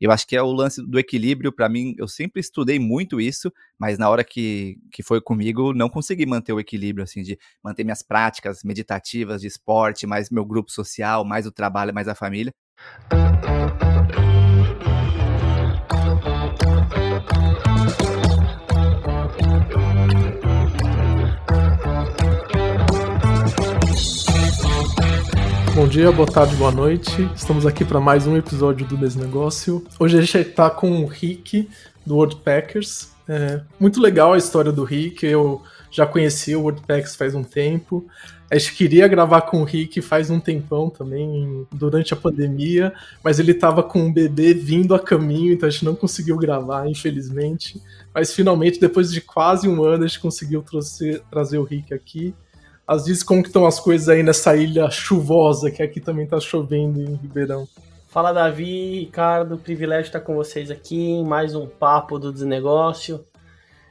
Eu acho que é o lance do equilíbrio, para mim, eu sempre estudei muito isso, mas na hora que, que foi comigo, não consegui manter o equilíbrio, assim, de manter minhas práticas meditativas de esporte, mais meu grupo social, mais o trabalho, mais a família. Dia, boa tarde, boa noite. Estamos aqui para mais um episódio do Desnegócio. Hoje a gente está com o Rick, do Wordpackers. É muito legal a história do Rick, eu já conheci o Wordpackers faz um tempo. A gente queria gravar com o Rick faz um tempão também, durante a pandemia, mas ele estava com um bebê vindo a caminho, então a gente não conseguiu gravar, infelizmente. Mas finalmente, depois de quase um ano, a gente conseguiu trazer, trazer o Rick aqui. Às vezes, como que estão as coisas aí nessa ilha chuvosa, que aqui também tá chovendo em Ribeirão? Fala Davi, Ricardo, privilégio estar com vocês aqui mais um papo do desnegócio.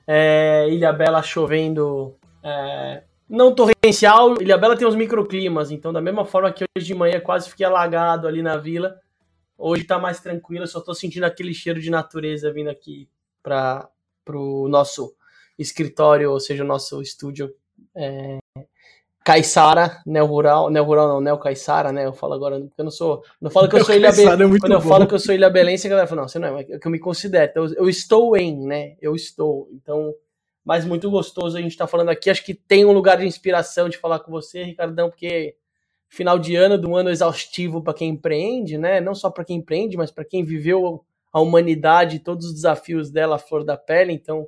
É, Ilha Bela chovendo, é, não torrencial, Ilha Bela tem uns microclimas, então da mesma forma que hoje de manhã quase fiquei alagado ali na vila, hoje tá mais tranquilo, só tô sentindo aquele cheiro de natureza vindo aqui para o nosso escritório, ou seja, o nosso estúdio é, Caissara, Neo Rural, Neo Rural não, Neo Caissara, né? Eu falo agora, porque eu não sou. Não falo que eu sou Ilha. É quando eu falo que eu sou Ilha Belense, a galera fala, não, você não é, é que eu me considero. Então, eu estou em, né? Eu estou. Então, mas muito gostoso a gente estar tá falando aqui. Acho que tem um lugar de inspiração de falar com você, Ricardão, porque final de ano, do ano exaustivo para quem empreende, né? Não só para quem empreende, mas para quem viveu a humanidade, todos os desafios dela à flor da pele. Então,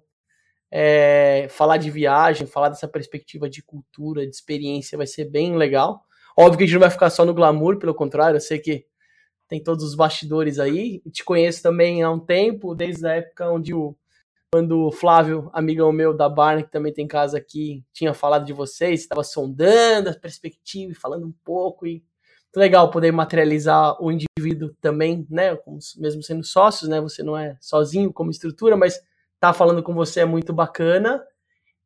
é, falar de viagem, falar dessa perspectiva de cultura, de experiência, vai ser bem legal. Óbvio que a gente não vai ficar só no glamour, pelo contrário, eu sei que tem todos os bastidores aí. Te conheço também há um tempo, desde a época onde o quando o Flávio, amigão meu da Barney, que também tem casa aqui, tinha falado de vocês, estava sondando a perspectiva falando um pouco e legal poder materializar o indivíduo também, né, mesmo sendo sócios, né, você não é sozinho como estrutura, mas tá falando com você é muito bacana.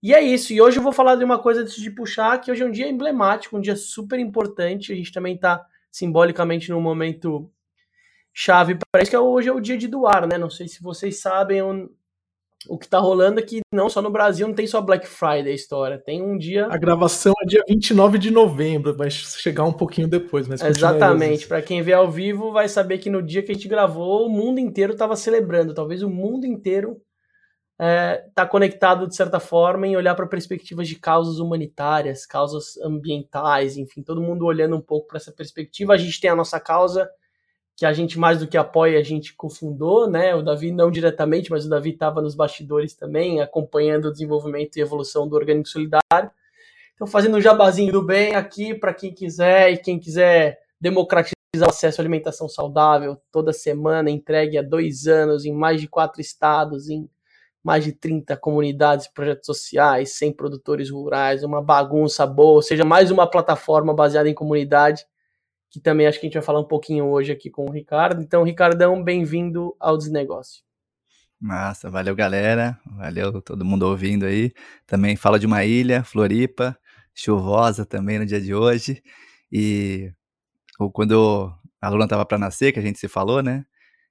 E é isso. E hoje eu vou falar de uma coisa antes de puxar, que hoje é um dia emblemático, um dia super importante. A gente também tá simbolicamente num momento chave para isso, que é hoje é o dia de doar, né? Não sei se vocês sabem o, o que tá rolando aqui, não só no Brasil, não tem só Black Friday a história, tem um dia... A gravação é dia 29 de novembro, vai chegar um pouquinho depois, mas Exatamente, para quem vê ao vivo vai saber que no dia que a gente gravou, o mundo inteiro tava celebrando, talvez o mundo inteiro está é, tá conectado de certa forma em olhar para perspectivas de causas humanitárias, causas ambientais, enfim, todo mundo olhando um pouco para essa perspectiva. A gente tem a nossa causa que a gente mais do que apoia, a gente cofundou, né? O Davi não diretamente, mas o Davi estava nos bastidores também, acompanhando o desenvolvimento e evolução do Orgânico Solidário. Então, fazendo um jabazinho do bem aqui para quem quiser e quem quiser democratizar o acesso à alimentação saudável toda semana, entregue há dois anos em mais de quatro estados, em mais de 30 comunidades, projetos sociais, 100 produtores rurais, uma bagunça boa, ou seja, mais uma plataforma baseada em comunidade, que também acho que a gente vai falar um pouquinho hoje aqui com o Ricardo. Então, Ricardão, bem-vindo ao Desnegócio. Massa, valeu galera, valeu todo mundo ouvindo aí. Também fala de uma ilha, Floripa, chuvosa também no dia de hoje. E quando a Luna tava para nascer, que a gente se falou, né?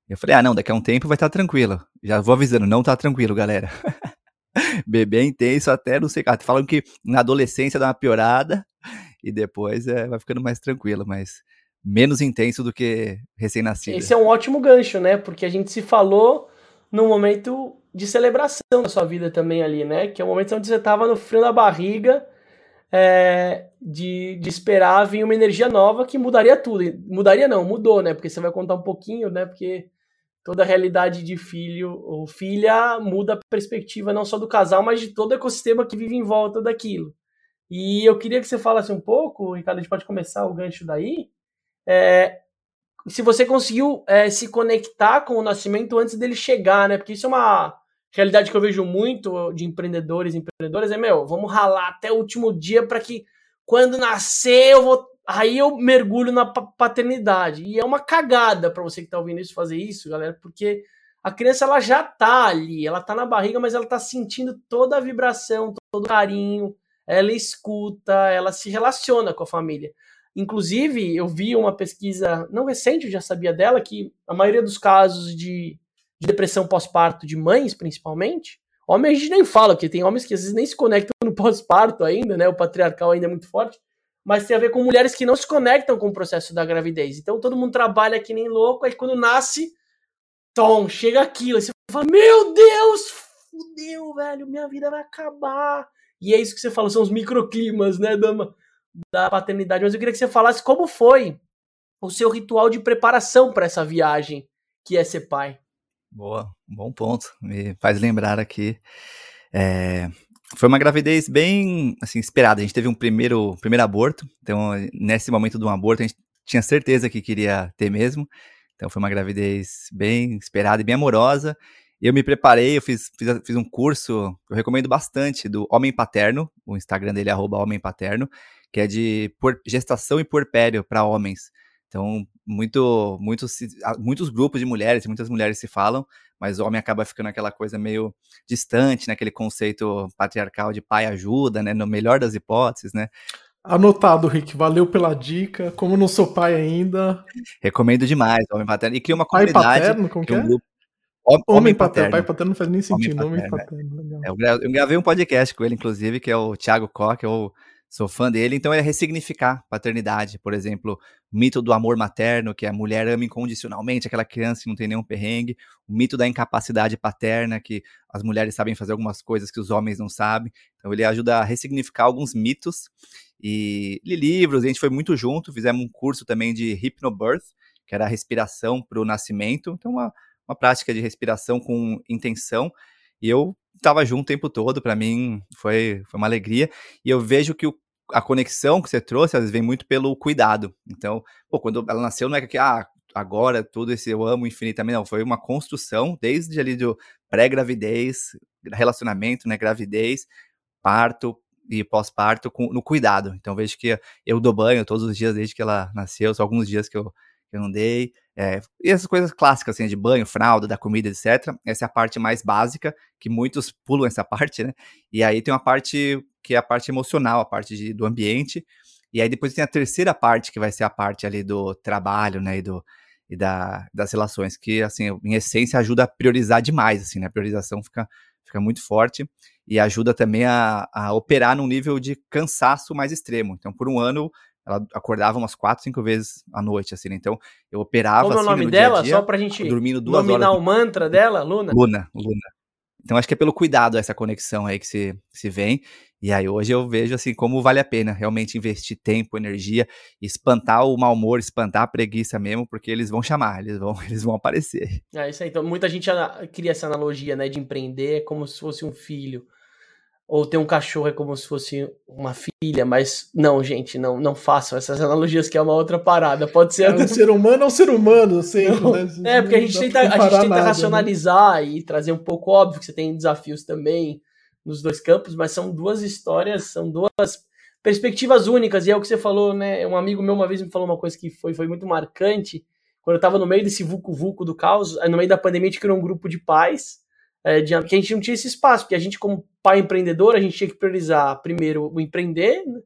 Eu falei, ah, não, daqui a um tempo vai estar tá tranquilo. Já vou avisando, não tá tranquilo, galera. Bebê intenso até, não sei, ah, falam que na adolescência dá uma piorada e depois é, vai ficando mais tranquilo, mas menos intenso do que recém-nascido. Esse é um ótimo gancho, né? Porque a gente se falou num momento de celebração da sua vida também ali, né? Que é o momento onde você tava no frio da barriga, é, de, de esperar vir uma energia nova que mudaria tudo. Mudaria não, mudou, né? Porque você vai contar um pouquinho, né? Porque toda a realidade de filho ou filha muda a perspectiva não só do casal, mas de todo o ecossistema que vive em volta daquilo. E eu queria que você falasse um pouco, Ricardo, a gente pode começar o gancho daí. É, se você conseguiu é, se conectar com o nascimento antes dele chegar, né? Porque isso é uma realidade que eu vejo muito de empreendedores e empreendedoras, é, meu, vamos ralar até o último dia para que quando nascer eu vou aí eu mergulho na paternidade. E é uma cagada para você que está ouvindo isso fazer isso, galera, porque a criança ela já tá ali, ela tá na barriga, mas ela tá sentindo toda a vibração, todo o carinho, ela escuta, ela se relaciona com a família. Inclusive, eu vi uma pesquisa não recente, eu já sabia dela, que a maioria dos casos de, de depressão pós-parto de mães, principalmente, homem a gente nem fala, porque tem homens que às vezes nem se conectam no pós-parto ainda, né? O patriarcal ainda é muito forte, mas tem a ver com mulheres que não se conectam com o processo da gravidez. Então todo mundo trabalha que nem louco, aí quando nasce, tom, chega aquilo, aí você fala, meu Deus, fudeu, velho, minha vida vai acabar. E é isso que você fala, são os microclimas, né, dama? da paternidade, mas eu queria que você falasse como foi o seu ritual de preparação para essa viagem que é ser pai. Boa, bom ponto. Me faz lembrar aqui. É, foi uma gravidez bem assim, esperada. A gente teve um primeiro, primeiro aborto, então nesse momento do aborto a gente tinha certeza que queria ter mesmo. Então foi uma gravidez bem esperada e bem amorosa. Eu me preparei, eu fiz, fiz, fiz um curso, eu recomendo bastante, do Homem Paterno, o Instagram dele é Homem Paterno, que é de por, gestação e puerpério para homens. Então, muito, muitos, muitos grupos de mulheres, muitas mulheres se falam, mas o homem acaba ficando aquela coisa meio distante, naquele né, conceito patriarcal de pai ajuda, né, no melhor das hipóteses, né? Anotado, Rick. Valeu pela dica. Como não sou pai ainda. Recomendo demais Homem Paterno. E cria uma pai comunidade. Paterno, como que é? Um grupo... Homem, homem paterno. paterno. Pai paterno não faz nem sentido. Homem paterno. Homem paterno. É, eu gravei um podcast com ele, inclusive, que é o Thiago Koch, é o sou fã dele, então é ressignificar paternidade, por exemplo, o mito do amor materno, que a mulher ama incondicionalmente aquela criança que não tem nenhum perrengue, o mito da incapacidade paterna, que as mulheres sabem fazer algumas coisas que os homens não sabem, então ele ajuda a ressignificar alguns mitos, e li livros, a gente foi muito junto, fizemos um curso também de Hypnobirth, que era a respiração para o nascimento, então uma, uma prática de respiração com intenção, e eu estava junto o tempo todo, para mim foi, foi uma alegria. E eu vejo que o, a conexão que você trouxe, às vezes, vem muito pelo cuidado. Então, pô, quando ela nasceu, não é que, ah, agora tudo esse eu amo infinitamente, não. Foi uma construção desde ali do pré-gravidez, relacionamento, né, gravidez, parto e pós-parto no cuidado. Então, vejo que eu dou banho todos os dias desde que ela nasceu, só alguns dias que eu, que eu não dei. É, e essas coisas clássicas, assim, de banho, fralda, da comida, etc. Essa é a parte mais básica, que muitos pulam essa parte, né? E aí tem uma parte que é a parte emocional, a parte de, do ambiente. E aí depois tem a terceira parte, que vai ser a parte ali do trabalho, né? E, do, e da, das relações, que, assim, em essência, ajuda a priorizar demais, assim, né? A priorização fica, fica muito forte e ajuda também a, a operar num nível de cansaço mais extremo. Então, por um ano, ela acordava umas quatro, cinco vezes à noite, assim, né? Então, eu operava. Como assim, é o assim, nome dela? Dia -dia, Só pra gente dormindo duas nominar horas. o mantra dela, Luna? Luna, Luna. Então, acho que é pelo cuidado essa conexão aí que se, se vem. E aí, hoje eu vejo, assim, como vale a pena realmente investir tempo, energia, espantar o mau humor, espantar a preguiça mesmo, porque eles vão chamar, eles vão, eles vão aparecer. É isso aí. Então, muita gente cria essa analogia, né, de empreender como se fosse um filho ou ter um cachorro é como se fosse uma filha, mas não, gente, não, não façam essas analogias que é uma outra parada. Pode ser. É, ser humano é um ser humano, sempre. Né? É, porque a gente tenta, a gente tenta nada, né? racionalizar né? e trazer um pouco óbvio que você tem desafios também nos dois campos, mas são duas histórias, são duas perspectivas únicas, e é o que você falou, né? Um amigo meu uma vez me falou uma coisa que foi, foi muito marcante. Quando eu tava no meio desse vucu-vucu do caos, no meio da pandemia, a gente criou um grupo de pais é, que a gente não tinha esse espaço, porque a gente, como pai empreendedor, a gente tinha que priorizar primeiro o empreender, né?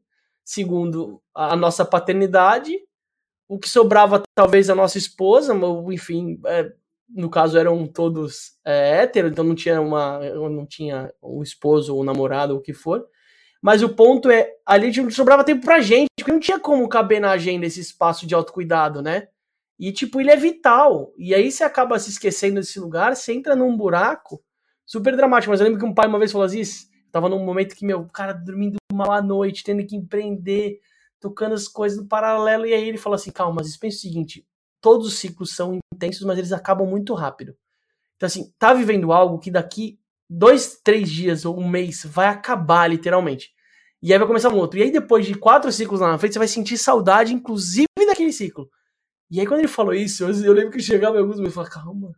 segundo a, a, nossa paternidade, o que sobrava talvez a nossa esposa, ou enfim, é, no caso eram todos é, héteros, então não tinha uma, não tinha um esposo ou um namorado ou o que for. Mas o ponto é, ali não sobrava tempo pra gente, porque não tinha como caber na agenda esse espaço de autocuidado, né? E, tipo, ele é vital. E aí você acaba se esquecendo desse lugar, você entra num buraco super dramático. Mas eu lembro que um pai uma vez falou assim: tava num momento que, meu, cara dormindo mal à noite, tendo que empreender, tocando as coisas no paralelo. E aí ele falou assim: calma, mas pensa o seguinte: todos os ciclos são intensos, mas eles acabam muito rápido. Então, assim, tá vivendo algo que daqui dois, três dias ou um mês vai acabar, literalmente. E aí vai começar um outro. E aí, depois de quatro ciclos lá na frente, você vai sentir saudade, inclusive, daquele ciclo. E aí, quando ele falou isso, eu, lembro que chegava em alguns meses e falava, calma,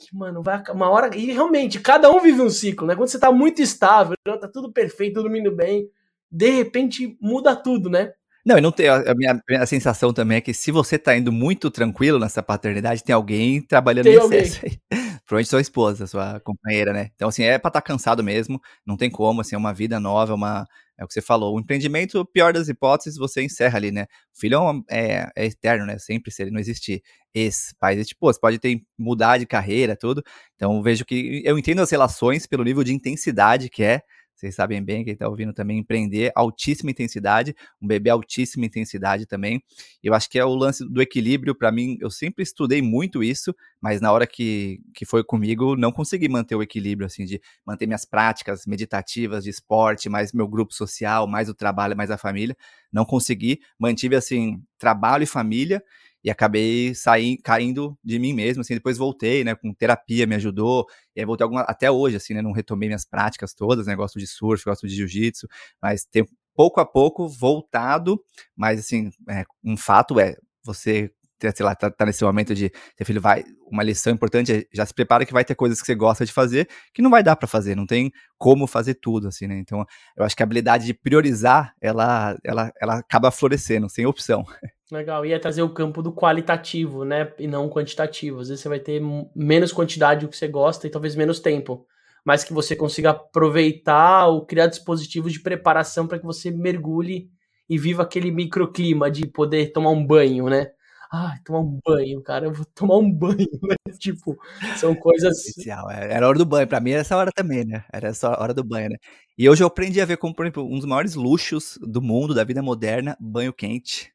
que, mano, vai uma hora. E realmente, cada um vive um ciclo, né? Quando você tá muito estável, tá tudo perfeito, tudo indo bem, de repente muda tudo, né? Não, e não tem. A minha, a sensação também é que se você tá indo muito tranquilo nessa paternidade, tem alguém trabalhando tem em excesso aí. Provavelmente sua esposa, sua companheira, né? Então, assim, é pra estar tá cansado mesmo, não tem como, assim, é uma vida nova, é uma, é o que você falou. O empreendimento, pior das hipóteses, você encerra ali, né? O filho é, é, é eterno, né? Sempre se ele não existir. Esse pai, existe, você pode ter mudar de carreira, tudo. Então vejo que eu entendo as relações pelo nível de intensidade que é vocês sabem bem, quem está ouvindo também, empreender, altíssima intensidade, um bebê altíssima intensidade também. Eu acho que é o lance do equilíbrio, para mim, eu sempre estudei muito isso, mas na hora que, que foi comigo, não consegui manter o equilíbrio, assim, de manter minhas práticas meditativas de esporte, mais meu grupo social, mais o trabalho, mais a família. Não consegui, mantive, assim, trabalho e família, e acabei saindo, caindo de mim mesmo, assim, depois voltei, né, com terapia me ajudou, e aí voltei alguma, até hoje, assim, né, não retomei minhas práticas todas, né, gosto de surf, gosto de jiu-jitsu, mas tem pouco a pouco voltado, mas assim, é, um fato é, você sei lá, tá, tá, nesse momento de ter filho, vai, uma lição importante é já se prepara que vai ter coisas que você gosta de fazer que não vai dar para fazer, não tem como fazer tudo, assim, né? Então, eu acho que a habilidade de priorizar, ela, ela, ela acaba florescendo, sem opção. Legal, e é trazer o campo do qualitativo, né, e não quantitativo. Às vezes você vai ter menos quantidade do que você gosta e talvez menos tempo, mas que você consiga aproveitar ou criar dispositivos de preparação para que você mergulhe e viva aquele microclima de poder tomar um banho, né? Ah, tomar um banho, cara, eu vou tomar um banho, né? Tipo, são coisas. Especial, é, era hora do banho. Pra mim era essa hora também, né? Era essa hora do banho, né? E hoje eu aprendi a ver como, por exemplo, um dos maiores luxos do mundo, da vida moderna, banho quente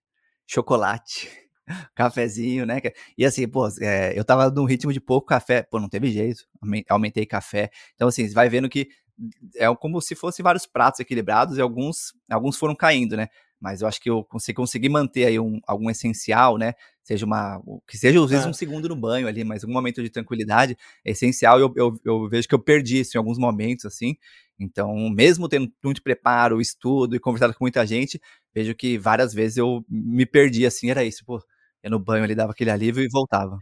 chocolate, cafezinho, né? E assim, pô, é, eu tava num ritmo de pouco café, pô, não teve jeito, aumentei café. Então, assim, você vai vendo que é como se fossem vários pratos equilibrados e alguns, alguns foram caindo, né? Mas eu acho que eu consegui, consegui manter aí um, algum essencial, né? Seja uma. Que seja às vezes é. um segundo no banho ali, mas um momento de tranquilidade é essencial. Eu, eu, eu vejo que eu perdi isso em alguns momentos, assim. Então, mesmo tendo muito preparo, estudo e conversado com muita gente, vejo que várias vezes eu me perdi assim, era isso, pô, eu no banho ali dava aquele alívio e voltava.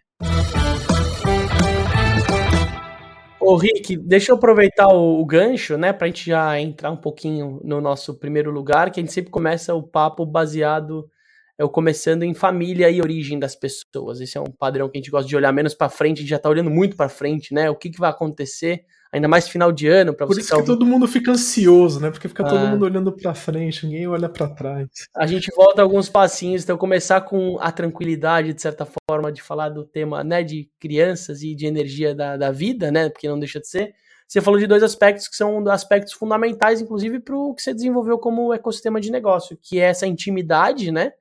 Ô Rick, deixa eu aproveitar o, o, gancho, né, pra gente já entrar um pouquinho no nosso primeiro lugar, que a gente sempre começa o papo baseado, é o começando em família e origem das pessoas. Esse é um padrão que a gente gosta de olhar menos para frente, a gente já tá olhando muito para frente, né? O que, que vai acontecer ainda mais final de ano para você. Por isso que todo mundo fica ansioso, né? Porque fica ah. todo mundo olhando para frente, ninguém olha para trás. A gente volta alguns passinhos, então começar com a tranquilidade, de certa forma, de falar do tema, né, de crianças e de energia da, da vida, né? Porque não deixa de ser. Você falou de dois aspectos que são aspectos fundamentais, inclusive, para o que você desenvolveu como ecossistema de negócio, que é essa intimidade, né?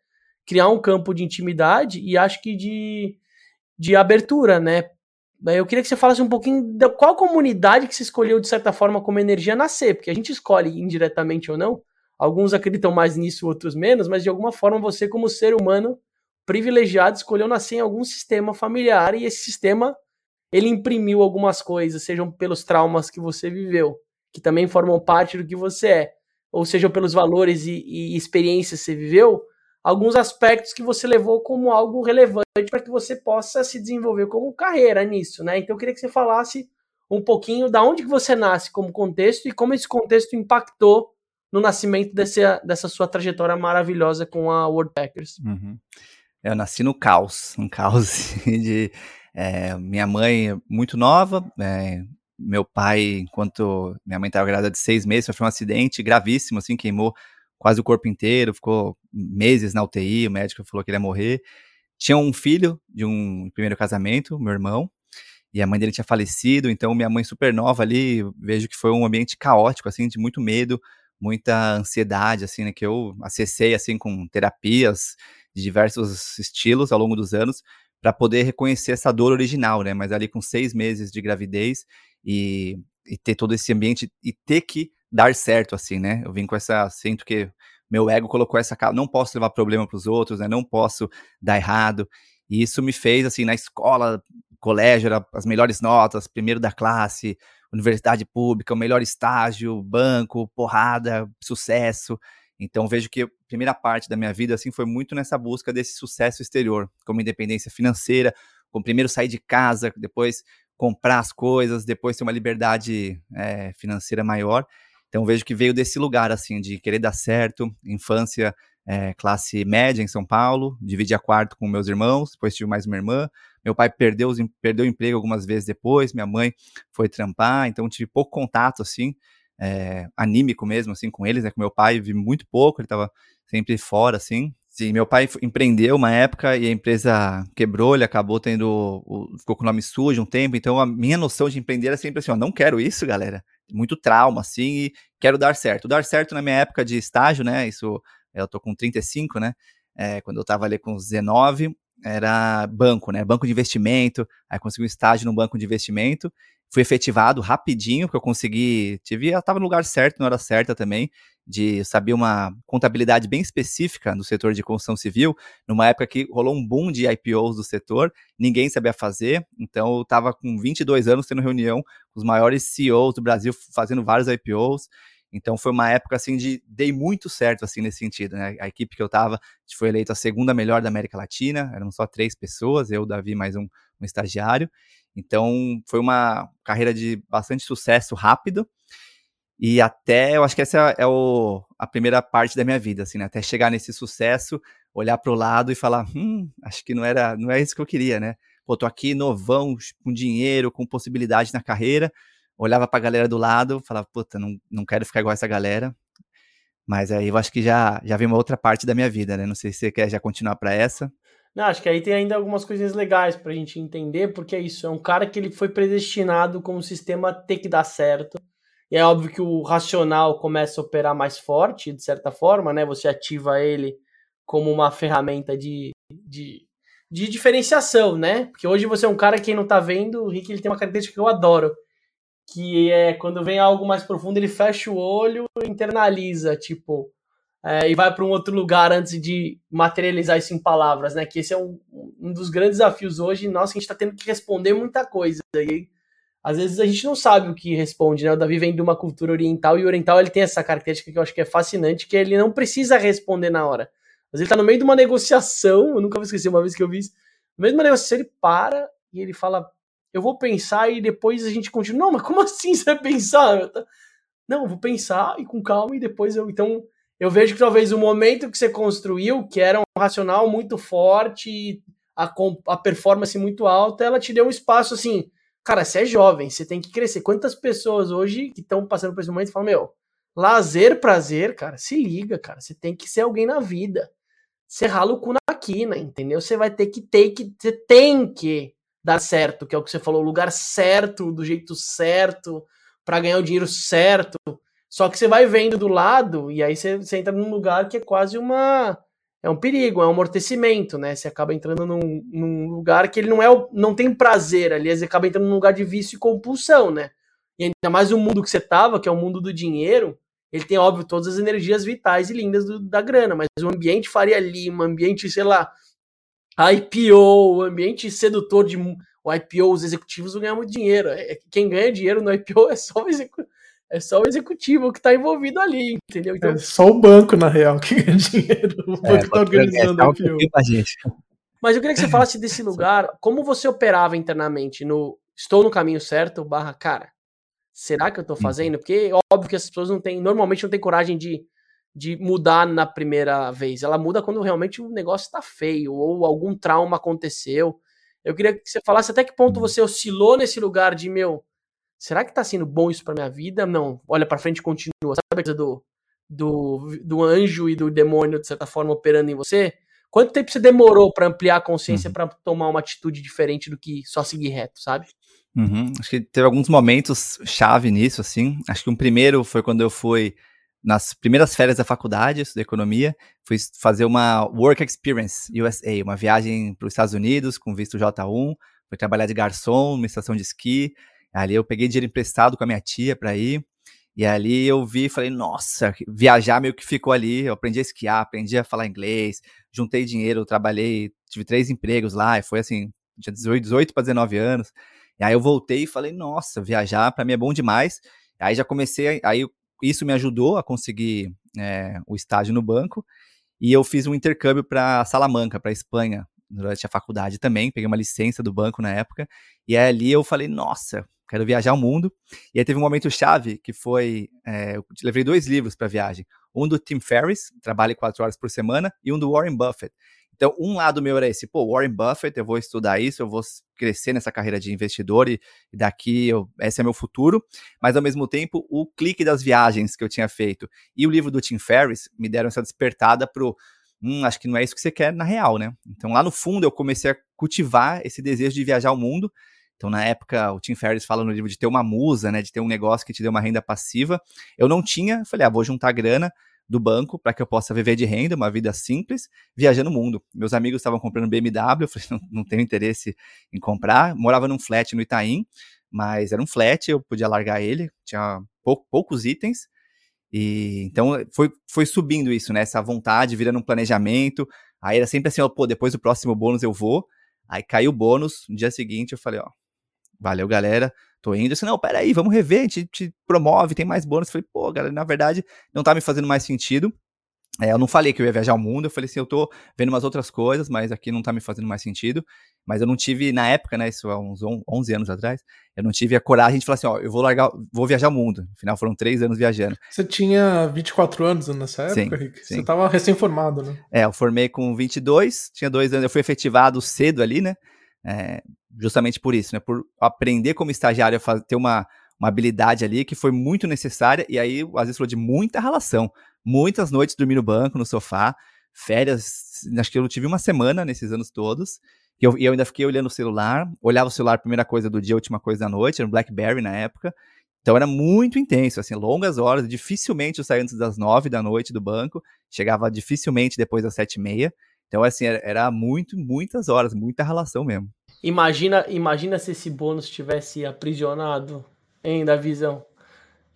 Criar um campo de intimidade e acho que de, de abertura, né? Eu queria que você falasse um pouquinho da qual comunidade que você escolheu, de certa forma, como energia nascer, porque a gente escolhe indiretamente ou não. Alguns acreditam mais nisso, outros menos, mas de alguma forma você, como ser humano privilegiado, escolheu nascer em algum sistema familiar e esse sistema ele imprimiu algumas coisas, sejam pelos traumas que você viveu, que também formam parte do que você é, ou sejam pelos valores e, e experiências que você viveu, alguns aspectos que você levou como algo relevante para que você possa se desenvolver como carreira nisso, né? Então eu queria que você falasse um pouquinho da onde que você nasce como contexto e como esse contexto impactou no nascimento desse, dessa sua trajetória maravilhosa com a World Packers. Uhum. Eu nasci no caos, um caos de é, minha mãe muito nova, é, meu pai, enquanto minha mãe estava grávida de seis meses, sofreu um acidente gravíssimo, assim, queimou quase o corpo inteiro, ficou meses na UTI, o médico falou que ele ia morrer. Tinha um filho de um primeiro casamento, meu irmão, e a mãe dele tinha falecido, então minha mãe super nova ali, vejo que foi um ambiente caótico, assim, de muito medo, muita ansiedade, assim, né, que eu acessei, assim, com terapias de diversos estilos ao longo dos anos, para poder reconhecer essa dor original, né, mas ali com seis meses de gravidez e, e ter todo esse ambiente e ter que dar certo, assim, né? Eu vim com essa. Sinto que meu ego colocou essa. Não posso levar problema para os outros, né? Não posso dar errado. E isso me fez, assim, na escola, colégio, era as melhores notas, primeiro da classe, universidade pública, o melhor estágio, banco, porrada, sucesso. Então vejo que a primeira parte da minha vida assim foi muito nessa busca desse sucesso exterior, como independência financeira, como primeiro sair de casa, depois comprar as coisas, depois ter uma liberdade é, financeira maior. Então vejo que veio desse lugar, assim, de querer dar certo, infância, é, classe média em São Paulo, dividia quarto com meus irmãos, depois tive mais uma irmã. Meu pai perdeu, perdeu o emprego algumas vezes depois, minha mãe foi trampar, então tive pouco contato, assim, é, anímico mesmo, assim, com eles, né? Com meu pai, vi muito pouco, ele estava sempre fora, assim. Sim, meu pai empreendeu uma época e a empresa quebrou, ele acabou tendo, ficou com o nome sujo um tempo, então a minha noção de empreender é sempre assim, ó, não quero isso, galera, muito trauma, assim, e quero dar certo. Dar certo na minha época de estágio, né, isso, eu tô com 35, né, é, quando eu tava ali com 19, era banco, né, banco de investimento, aí consegui um estágio no banco de investimento, fui efetivado rapidinho, porque eu consegui, tive, eu tava no lugar certo, na hora certa também, de saber uma contabilidade bem específica no setor de construção civil, numa época que rolou um boom de IPOs do setor, ninguém sabia fazer, então eu estava com 22 anos tendo reunião com os maiores CEOs do Brasil, fazendo vários IPOs, então foi uma época assim de dei muito certo assim nesse sentido, né? A equipe que eu estava foi eleita a segunda melhor da América Latina, eram só três pessoas, eu, Davi, mais um, um estagiário. Então foi uma carreira de bastante sucesso rápido. E até, eu acho que essa é o, a primeira parte da minha vida, assim, né? Até chegar nesse sucesso, olhar para o lado e falar, hum, acho que não era, não é isso que eu queria, né? Pô, tô aqui novão, com dinheiro, com possibilidade na carreira. Olhava para a galera do lado, falava, puta, não, não quero ficar igual essa galera. Mas aí eu acho que já, já vem uma outra parte da minha vida, né? Não sei se você quer já continuar para essa. Não, acho que aí tem ainda algumas coisinhas legais pra gente entender, porque é isso, é um cara que ele foi predestinado como o sistema ter que dar certo e é óbvio que o racional começa a operar mais forte, de certa forma, né? Você ativa ele como uma ferramenta de, de, de diferenciação, né? Porque hoje você é um cara que não tá vendo, o Rick ele tem uma característica que eu adoro, que é quando vem algo mais profundo, ele fecha o olho internaliza, tipo, é, e vai para um outro lugar antes de materializar isso em palavras, né? Que esse é um, um dos grandes desafios hoje, nossa, a gente está tendo que responder muita coisa. E às vezes a gente não sabe o que responde, né? O Davi vem de uma cultura oriental e o oriental ele tem essa característica que eu acho que é fascinante, que ele não precisa responder na hora. Mas ele tá no meio de uma negociação, eu nunca vou esquecer uma vez que eu vi isso, no meio de uma negociação ele para e ele fala, eu vou pensar e depois a gente continua. Não, mas como assim você vai pensar? Não, vou pensar e com calma e depois eu... Então, eu vejo que talvez o momento que você construiu, que era um racional muito forte, a, a performance muito alta, ela te deu um espaço assim Cara, você é jovem, você tem que crescer. Quantas pessoas hoje que estão passando por esse momento falam, meu, lazer, prazer, cara, se liga, cara. Você tem que ser alguém na vida. Você rala o cu na quina, entendeu? Você vai ter que ter que. Você tem que dar certo, que é o que você falou, o lugar certo, do jeito certo, para ganhar o dinheiro certo. Só que você vai vendo do lado, e aí você, você entra num lugar que é quase uma é um perigo, é um amortecimento, né? Você acaba entrando num, num lugar que ele não é não tem prazer, aliás, você acaba entrando num lugar de vício e compulsão, né? E ainda mais o mundo que você tava, que é o mundo do dinheiro, ele tem, óbvio, todas as energias vitais e lindas do, da grana, mas o ambiente Faria Lima, ambiente, sei lá, IPO, o ambiente sedutor de o IPO, os executivos vão ganhar muito dinheiro. É, quem ganha dinheiro no IPO é só o executivo é só o executivo que está envolvido ali, entendeu? Então, é só o banco, na real, que ganha dinheiro. O banco é, tá organizando é, a gente. Mas eu queria que você falasse desse lugar, como você operava internamente no estou no caminho certo, barra, cara, será que eu estou uhum. fazendo? Porque óbvio que as pessoas não têm, normalmente não têm coragem de, de mudar na primeira vez. Ela muda quando realmente o negócio está feio ou algum trauma aconteceu. Eu queria que você falasse até que ponto uhum. você oscilou nesse lugar de, meu, será que tá sendo bom isso pra minha vida? Não, olha pra frente e continua. Sabe a coisa do, do, do anjo e do demônio, de certa forma, operando em você? Quanto tempo você demorou para ampliar a consciência uhum. para tomar uma atitude diferente do que só seguir reto, sabe? Uhum. Acho que teve alguns momentos chave nisso, assim. Acho que um primeiro foi quando eu fui nas primeiras férias da faculdade, de economia, fui fazer uma Work Experience USA, uma viagem para os Estados Unidos com visto J1, fui trabalhar de garçom numa estação de esqui, Ali eu peguei dinheiro emprestado com a minha tia para ir. E ali eu vi e falei, nossa, viajar meio que ficou ali. Eu aprendi a esquiar, aprendi a falar inglês, juntei dinheiro, trabalhei, tive três empregos lá, e foi assim, tinha 18, 18 para 19 anos. E aí eu voltei e falei, nossa, viajar para mim é bom demais. Aí já comecei, aí isso me ajudou a conseguir é, o estágio no banco. E eu fiz um intercâmbio para Salamanca, para Espanha, durante a faculdade também, peguei uma licença do banco na época, e ali eu falei, nossa, quero viajar o mundo. E aí teve um momento chave que foi, é, eu levei dois livros para viagem, um do Tim Ferriss, trabalhe quatro horas por semana, e um do Warren Buffett. Então, um lado meu era esse, pô, Warren Buffett, eu vou estudar isso, eu vou crescer nessa carreira de investidor e, e daqui eu, esse é meu futuro, mas ao mesmo tempo o clique das viagens que eu tinha feito e o livro do Tim Ferriss me deram essa despertada pro, hum, acho que não é isso que você quer na real, né? Então lá no fundo eu comecei a cultivar esse desejo de viajar ao mundo, então, na época, o Tim Ferriss fala no livro de ter uma musa, né, de ter um negócio que te dê uma renda passiva. Eu não tinha, falei, ah, vou juntar grana, do banco para que eu possa viver de renda, uma vida simples, viajando o mundo. Meus amigos estavam comprando BMW, eu falei, não, não tenho interesse em comprar. Morava num flat no Itaim, mas era um flat, eu podia largar ele, tinha pou, poucos itens. E então foi, foi subindo isso, né? Essa vontade, virando um planejamento. Aí era sempre assim, ó, pô, depois do próximo bônus eu vou. Aí caiu o bônus, no dia seguinte eu falei, ó, valeu galera, tô indo. Assim, não, peraí, vamos rever, a gente te promove, tem mais bônus. Eu falei, pô, galera, na verdade, não tá me fazendo mais sentido. É, eu não falei que eu ia viajar ao mundo, eu falei assim, eu tô vendo umas outras coisas, mas aqui não tá me fazendo mais sentido. Mas eu não tive, na época, né, isso há uns 11 anos atrás, eu não tive a coragem de falar assim, ó, eu vou largar, vou viajar ao mundo. Afinal, foram três anos viajando. Você tinha 24 anos nessa época, sim, Rick? Sim. Você tava recém-formado, né? É, eu formei com 22, tinha dois anos, eu fui efetivado cedo ali, né? É, justamente por isso, né? Por aprender como estagiário a ter uma, uma habilidade ali que foi muito necessária, e aí às vezes falou de muita relação. Muitas noites dormi no banco, no sofá, férias, acho que eu tive uma semana nesses anos todos, e eu, e eu ainda fiquei olhando o celular, olhava o celular, primeira coisa do dia, última coisa da noite, era um Blackberry na época, então era muito intenso, assim, longas horas, dificilmente eu saía antes das nove da noite do banco, chegava dificilmente depois das sete e meia, então, assim, era, era muito, muitas horas, muita relação mesmo. Imagina, imagina se esse bônus tivesse aprisionado, hein, da visão.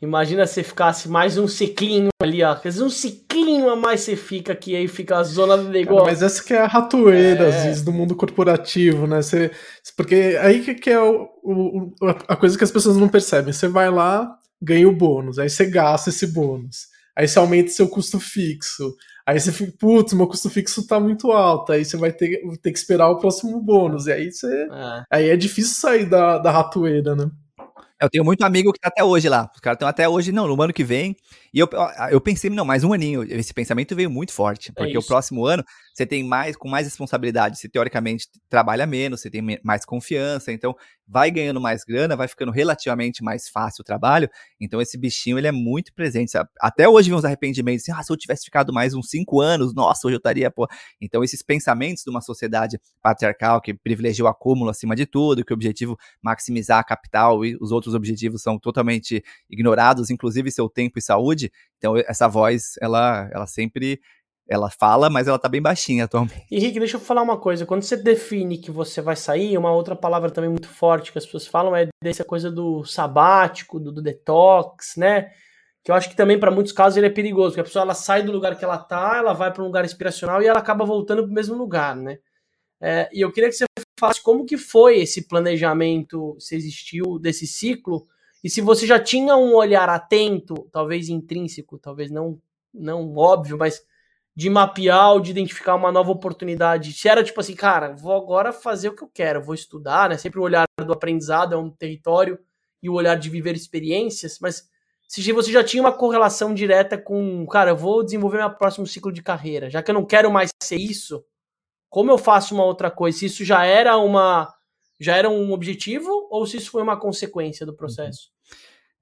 Imagina se ficasse mais um ciclinho ali, ó. Quer dizer, um ciclinho a mais você fica que aí fica a zona do negócio. Cara, mas essa que é a ratoeira, é. às vezes, do mundo corporativo, né? Você, porque aí que, que é o, o, a coisa que as pessoas não percebem. Você vai lá, ganha o bônus, aí você gasta esse bônus. Aí você aumenta seu custo fixo. Aí você fica, putz, meu custo fixo tá muito alto. Aí você vai ter, ter que esperar o próximo bônus. E aí você. É. Aí é difícil sair da, da ratoeira, né? Eu tenho muito amigo que tá até hoje lá. Os caras estão até hoje, não, no ano que vem. E eu, eu pensei, não, mais um aninho. Esse pensamento veio muito forte. Porque é o próximo ano você tem mais, com mais responsabilidade. Você teoricamente trabalha menos, você tem mais confiança. Então, vai ganhando mais grana, vai ficando relativamente mais fácil o trabalho. Então, esse bichinho, ele é muito presente. Até hoje vem uns arrependimentos. Assim, ah, se eu tivesse ficado mais uns cinco anos, nossa, hoje eu estaria, pô. Então, esses pensamentos de uma sociedade patriarcal que privilegia o acúmulo acima de tudo, que o objetivo é maximizar a capital e os outros objetivos são totalmente ignorados, inclusive seu tempo e saúde. Então, essa voz, ela, ela sempre ela fala, mas ela tá bem baixinha atualmente. Henrique, deixa eu falar uma coisa. Quando você define que você vai sair, uma outra palavra também muito forte que as pessoas falam é dessa coisa do sabático, do, do detox, né? Que eu acho que também para muitos casos ele é perigoso, porque a pessoa ela sai do lugar que ela tá, ela vai para um lugar inspiracional e ela acaba voltando para o mesmo lugar, né? É, e eu queria que você falasse como que foi esse planejamento, se existiu desse ciclo, e se você já tinha um olhar atento, talvez intrínseco, talvez não, não óbvio, mas de mapear ou de identificar uma nova oportunidade. Se era tipo assim, cara, vou agora fazer o que eu quero, vou estudar, né? Sempre o olhar do aprendizado é um território e o olhar de viver experiências, mas se você já tinha uma correlação direta com, cara, eu vou desenvolver meu próximo ciclo de carreira, já que eu não quero mais ser isso, como eu faço uma outra coisa? Se isso já era uma já era um objetivo ou se isso foi uma consequência do processo?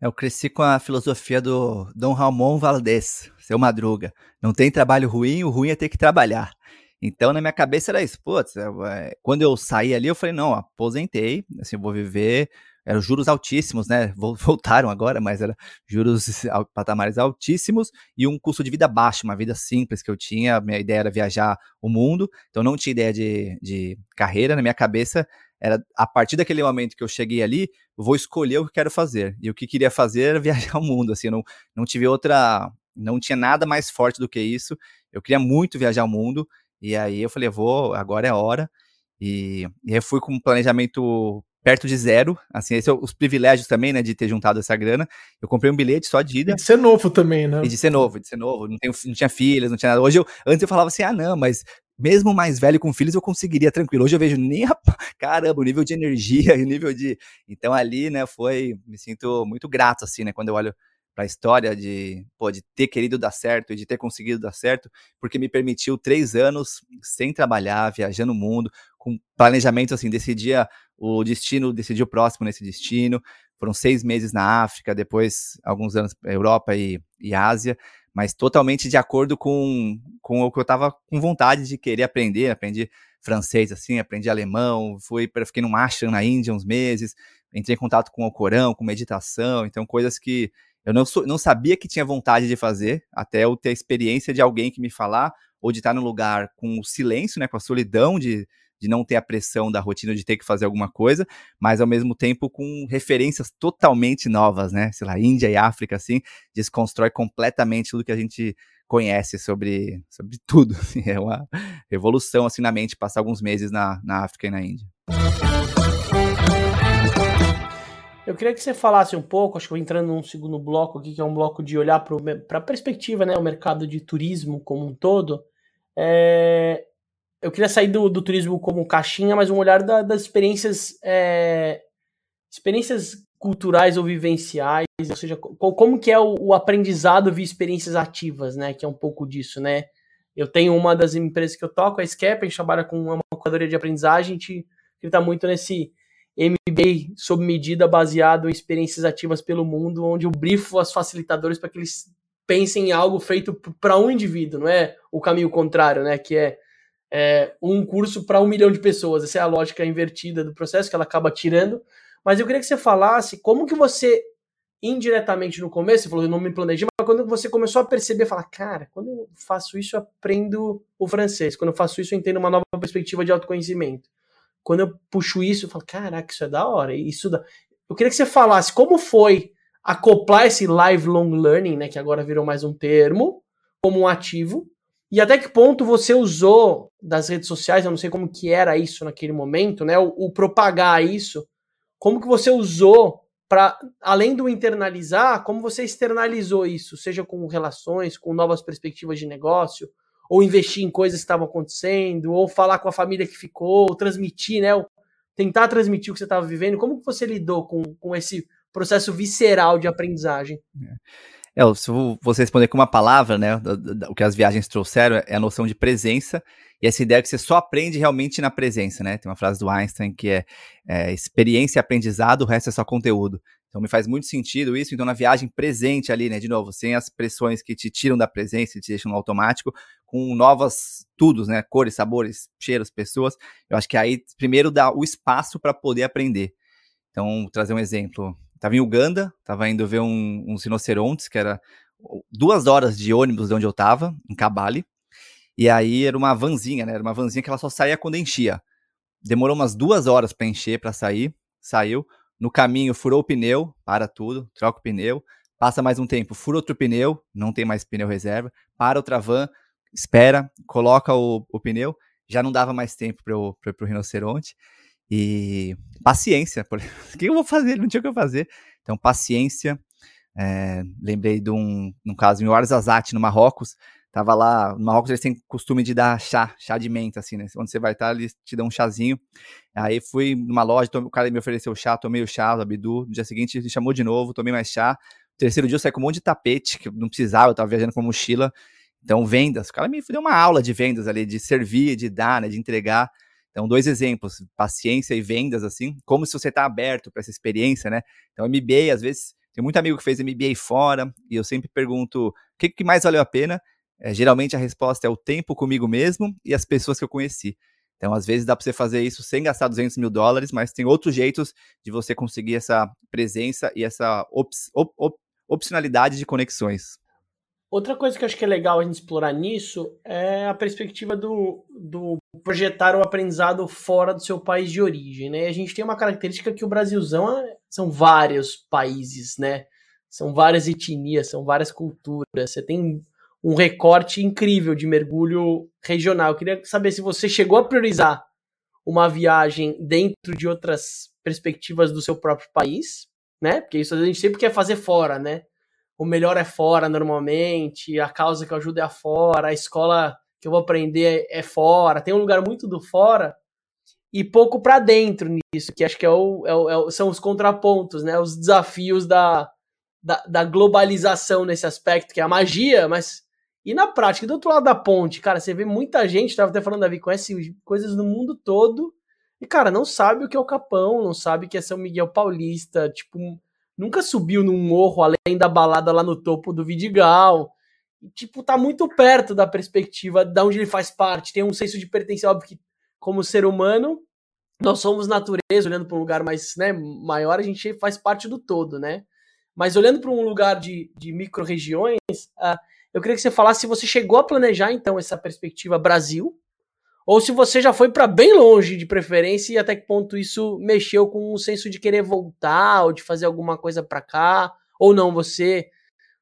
Eu cresci com a filosofia do Dom Ramon Valdez, seu Madruga. Não tem trabalho ruim, o ruim é ter que trabalhar. Então, na minha cabeça era isso. Putz, é, quando eu saí ali, eu falei, não, aposentei, assim, vou viver. Eram juros altíssimos, né? Voltaram agora, mas eram juros patamares altíssimos e um custo de vida baixo, uma vida simples que eu tinha. Minha ideia era viajar o mundo, então não tinha ideia de, de carreira. Na minha cabeça, era a partir daquele momento que eu cheguei ali, eu vou escolher o que quero fazer. E o que queria fazer era viajar o mundo, assim, eu não, não tive outra, não tinha nada mais forte do que isso. Eu queria muito viajar o mundo, e aí eu falei, vou, agora é a hora. E, e aí fui com um planejamento perto de zero, assim, esses são os privilégios também, né, de ter juntado essa grana. Eu comprei um bilhete só de ida. E de ser novo também, né? E de ser novo, de ser novo, não, tenho, não tinha filhas, não tinha nada. Hoje eu, antes eu falava assim, ah, não, mas mesmo mais velho com filhos, eu conseguiria tranquilo. Hoje eu vejo nem a... caramba, o nível de energia, o nível de. Então ali, né, foi. Me sinto muito grato, assim, né, quando eu olho para a história de, pô, de ter querido dar certo e de ter conseguido dar certo, porque me permitiu três anos sem trabalhar, viajando o mundo, com planejamento assim, decidia o destino, decidia o próximo nesse destino. Foram seis meses na África, depois alguns anos Europa e, e Ásia mas totalmente de acordo com, com o que eu estava com vontade de querer aprender. Aprendi francês, assim, aprendi alemão, fui, fiquei num ashram na Índia uns meses, entrei em contato com o Corão, com meditação, então coisas que eu não, não sabia que tinha vontade de fazer, até eu ter a experiência de alguém que me falar, ou de estar num lugar com o silêncio, né, com a solidão de, de não ter a pressão da rotina de ter que fazer alguma coisa, mas ao mesmo tempo com referências totalmente novas, né? Sei lá, Índia e África, assim, desconstrói completamente tudo que a gente conhece sobre, sobre tudo. Assim, é uma revolução assim na mente passar alguns meses na, na África e na Índia. Eu queria que você falasse um pouco, acho que entrando num segundo bloco aqui, que é um bloco de olhar para a perspectiva, né, o mercado de turismo como um todo. É, eu queria sair do, do turismo como caixinha, mas um olhar da, das experiências é, experiências culturais ou vivenciais, ou seja, como que é o, o, aprendizado via experiências ativas, né? Que é um pouco disso, né? Eu tenho uma das empresas que eu toco, a Scap, a gente trabalha com uma curadoria de aprendizagem, a gente está muito nesse MBA sob medida baseado em experiências ativas pelo mundo, onde eu brifo as facilitadores para que eles pensem em algo feito para um indivíduo, não é o caminho contrário, né? Que é é, um curso para um milhão de pessoas. Essa é a lógica invertida do processo que ela acaba tirando. Mas eu queria que você falasse como que você, indiretamente no começo, você falou, eu não me planejei, mas quando você começou a perceber, falar, cara, quando eu faço isso, eu aprendo o francês. Quando eu faço isso, eu entendo uma nova perspectiva de autoconhecimento. Quando eu puxo isso, eu falo, caraca, isso é da hora. Isso dá... Eu queria que você falasse como foi acoplar esse lifelong learning, né, que agora virou mais um termo, como um ativo, e até que ponto você usou das redes sociais, eu não sei como que era isso naquele momento, né? O, o propagar isso, como que você usou para além do internalizar, como você externalizou isso, seja com relações, com novas perspectivas de negócio, ou investir em coisas que estavam acontecendo, ou falar com a família que ficou, ou transmitir, né? Tentar transmitir o que você estava vivendo. Como que você lidou com, com esse processo visceral de aprendizagem? É. É, se você responder com uma palavra, né, o que as viagens trouxeram é a noção de presença e essa ideia que você só aprende realmente na presença, né? Tem uma frase do Einstein que é, é experiência e aprendizado, o resto é só conteúdo. Então me faz muito sentido isso. Então na viagem presente ali, né, de novo, sem as pressões que te tiram da presença e te deixam no automático, com novas tudos, né, cores, sabores, cheiros, pessoas. Eu acho que aí primeiro dá o espaço para poder aprender. Então, trazer um exemplo. Tava em Uganda, tava indo ver um, uns rinocerontes, que era duas horas de ônibus de onde eu tava, em Cabale. E aí era uma vanzinha, né? Era uma vanzinha que ela só saía quando enchia. Demorou umas duas horas para encher, para sair. Saiu. No caminho, furou o pneu, para tudo, troca o pneu. Passa mais um tempo, fura outro pneu, não tem mais pneu reserva. Para outra van, espera, coloca o, o pneu. Já não dava mais tempo para o rinoceronte. E paciência, por... o que eu vou fazer? Não tinha o que eu fazer. Então, paciência. É, lembrei de um, um caso em Ouarzazate, no Marrocos. Tava lá, no Marrocos eles têm costume de dar chá, chá de menta, assim, né? Onde você vai estar, eles te dão um chazinho. Aí fui numa loja, o cara me ofereceu chá, tomei o chá, o Abdu. No dia seguinte ele chamou de novo, tomei mais chá. No terceiro dia eu saí com um monte de tapete, que não precisava, eu tava viajando com mochila. Então, vendas. O cara me deu uma aula de vendas ali, de servir, de dar, né, de entregar. Então, dois exemplos, paciência e vendas, assim, como se você está aberto para essa experiência, né? Então, MBA, às vezes, tem muito amigo que fez MBA fora, e eu sempre pergunto, o que, que mais valeu a pena? É, geralmente a resposta é o tempo comigo mesmo e as pessoas que eu conheci. Então, às vezes dá para você fazer isso sem gastar 200 mil dólares, mas tem outros jeitos de você conseguir essa presença e essa op op op opcionalidade de conexões. Outra coisa que eu acho que é legal a gente explorar nisso é a perspectiva do, do projetar o aprendizado fora do seu país de origem, né? A gente tem uma característica que o Brasilzão é, são vários países, né? São várias etnias, são várias culturas. Você tem um recorte incrível de mergulho regional. Eu queria saber se você chegou a priorizar uma viagem dentro de outras perspectivas do seu próprio país, né? Porque isso a gente sempre quer fazer fora, né? o melhor é fora normalmente, a causa que ajuda é fora, a escola que eu vou aprender é, fora. Tem um lugar muito do fora e pouco para dentro nisso, que acho que é o, é o, é o, são os contrapontos, né? Os desafios da, da, da, globalização nesse aspecto, que é a magia, mas. E na prática, do outro lado da ponte, cara, você vê muita gente, tava até falando, Davi, conhece coisas no mundo todo, e, cara, não sabe o que é o Capão, não sabe o que é São Miguel Paulista, tipo, nunca subiu num morro além da balada lá no topo do Vidigal. E, tipo, tá muito perto da perspectiva de onde ele faz parte, tem um senso de pertença, óbvio que como ser humano, nós somos natureza, olhando para um lugar mais né, maior, a gente faz parte do todo, né? Mas olhando para um lugar de, de micro-regiões, uh, eu queria que você falasse se você chegou a planejar, então, essa perspectiva Brasil, ou se você já foi para bem longe de preferência e até que ponto isso mexeu com o senso de querer voltar ou de fazer alguma coisa para cá, ou não, você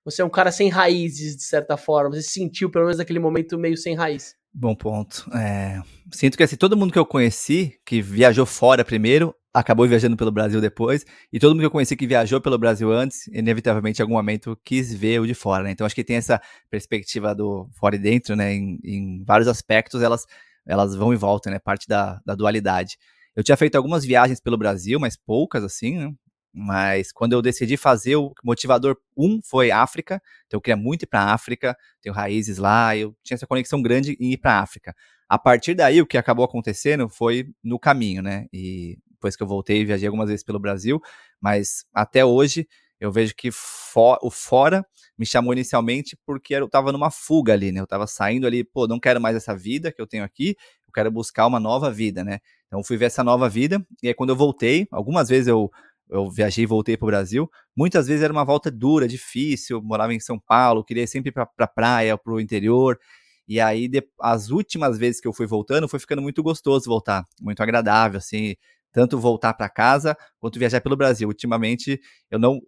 você é um cara sem raízes, de certa forma, você sentiu pelo menos naquele momento meio sem raiz. Bom ponto. É, sinto que assim, todo mundo que eu conheci, que viajou fora primeiro, acabou viajando pelo Brasil depois, e todo mundo que eu conheci que viajou pelo Brasil antes, inevitavelmente em algum momento quis ver o de fora, né? Então acho que tem essa perspectiva do fora e dentro, né? Em, em vários aspectos, elas, elas vão e voltam, né? Parte da, da dualidade. Eu tinha feito algumas viagens pelo Brasil, mas poucas, assim, né? Mas quando eu decidi fazer, o motivador um foi África, então eu queria muito ir para África, tenho raízes lá, eu tinha essa conexão grande em ir para África. A partir daí, o que acabou acontecendo foi no caminho, né? E depois que eu voltei, viajei algumas vezes pelo Brasil, mas até hoje eu vejo que o fora me chamou inicialmente porque eu estava numa fuga ali, né? Eu estava saindo ali, pô, não quero mais essa vida que eu tenho aqui, eu quero buscar uma nova vida, né? Então fui ver essa nova vida, e aí quando eu voltei, algumas vezes eu eu viajei e voltei para o Brasil, muitas vezes era uma volta dura, difícil, morava em São Paulo, queria sempre ir para a praia, para o interior, e aí de, as últimas vezes que eu fui voltando, foi ficando muito gostoso voltar, muito agradável, assim, tanto voltar para casa quanto viajar pelo Brasil. Ultimamente, eu não,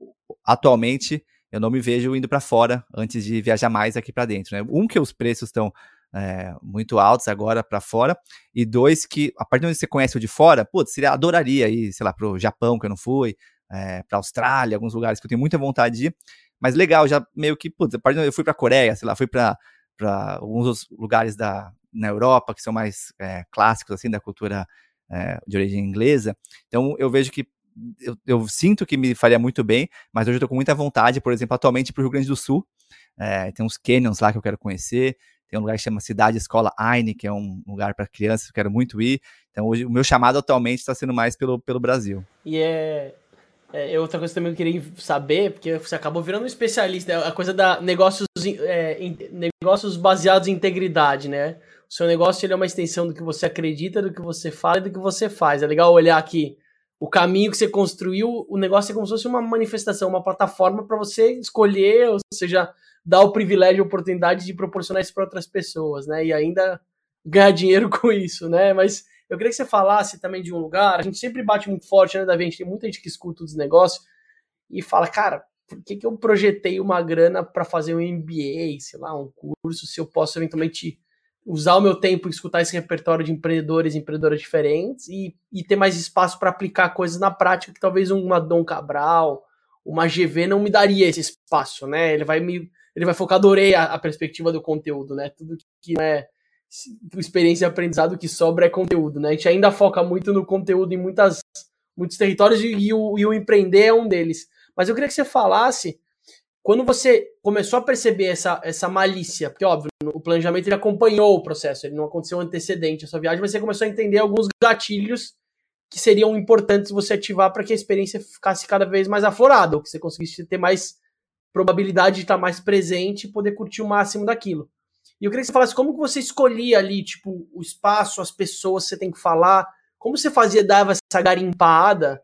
atualmente, eu não me vejo indo para fora antes de viajar mais aqui para dentro, né? Um que os preços estão é, muito altos agora para fora, e dois, que a partir momento que você conhece o de fora, putz, adoraria ir, sei lá, para o Japão, que eu não fui, é, para Austrália, alguns lugares que eu tenho muita vontade de ir, mas legal, já meio que, putz, a partir do eu fui para Coreia, sei lá, fui para alguns lugares da, na Europa que são mais é, clássicos, assim, da cultura é, de origem inglesa, então eu vejo que eu, eu, sinto que me faria muito bem, mas hoje eu estou com muita vontade, por exemplo, atualmente para o Rio Grande do Sul, é, tem uns canyons lá que eu quero conhecer, tem um lugar que chama Cidade Escola Aine, que é um lugar para crianças, que quero muito ir. Então, hoje, o meu chamado atualmente está sendo mais pelo, pelo Brasil. E é, é, outra coisa também que eu queria saber, porque você acabou virando um especialista, é a coisa da negócios, é, negócios baseados em integridade, né? O seu negócio ele é uma extensão do que você acredita, do que você fala e do que você faz. É legal olhar aqui o caminho que você construiu, o negócio é como se fosse uma manifestação, uma plataforma para você escolher, ou seja, dar o privilégio, a oportunidade de proporcionar isso para outras pessoas, né? E ainda ganhar dinheiro com isso, né? Mas eu queria que você falasse também de um lugar. A gente sempre bate muito forte, né, Davi? A gente tem muita gente que escuta os negócios e fala, cara, por que, que eu projetei uma grana para fazer um MBA, sei lá, um curso, se eu posso eventualmente usar o meu tempo e escutar esse repertório de empreendedores e empreendedoras diferentes e, e ter mais espaço para aplicar coisas na prática que talvez uma Dom Cabral, uma GV não me daria esse espaço, né? Ele vai me ele vai focar, adorei a, a perspectiva do conteúdo, né? Tudo que é experiência e aprendizado que sobra é conteúdo, né? A gente ainda foca muito no conteúdo em muitas, muitos territórios e, e, o, e o empreender é um deles. Mas eu queria que você falasse quando você começou a perceber essa, essa malícia, porque óbvio, o planejamento ele acompanhou o processo, ele não aconteceu antecedente a sua viagem, mas você começou a entender alguns gatilhos que seriam importantes você ativar para que a experiência ficasse cada vez mais aflorada, ou que você conseguisse ter mais probabilidade de estar mais presente e poder curtir o máximo daquilo. E eu queria que você falasse como que você escolhia ali, tipo, o espaço, as pessoas que você tem que falar, como você fazia, dava essa garimpada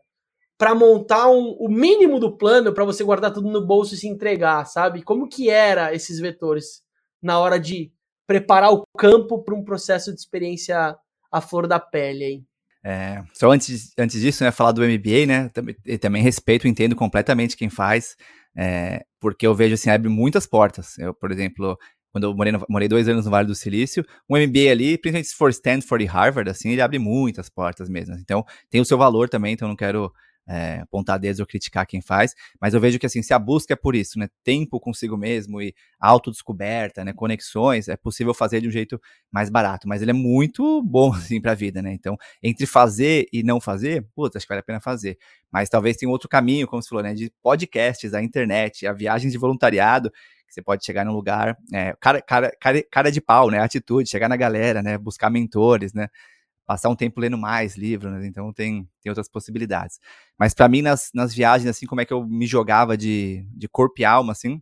para montar um, o mínimo do plano para você guardar tudo no bolso e se entregar, sabe? Como que era esses vetores na hora de preparar o campo para um processo de experiência à flor da pele aí? É, só antes, antes disso, né, falar do MBA, né, também, também respeito, entendo completamente quem faz, é, porque eu vejo assim, abre muitas portas. Eu, por exemplo, quando eu morei, no, morei dois anos no Vale do Silício, um MBA ali, principalmente se for Stanford e Harvard, assim, ele abre muitas portas mesmo. Então, tem o seu valor também, então não quero é, apontar dedos ou criticar quem faz, mas eu vejo que assim, se a busca é por isso, né, tempo consigo mesmo e autodescoberta, né, conexões, é possível fazer de um jeito mais barato, mas ele é muito bom assim para a vida, né? Então, entre fazer e não fazer, putz, acho que vale a pena fazer. Mas talvez tenha outro caminho, como você falou, né, de podcasts, a internet, a viagens de voluntariado, você pode chegar num lugar, é, cara, cara, cara, cara de pau, né? Atitude, chegar na galera, né? Buscar mentores, né? Passar um tempo lendo mais livros, né? então tem, tem outras possibilidades. Mas para mim, nas, nas viagens, assim, como é que eu me jogava de, de corpo e alma, assim,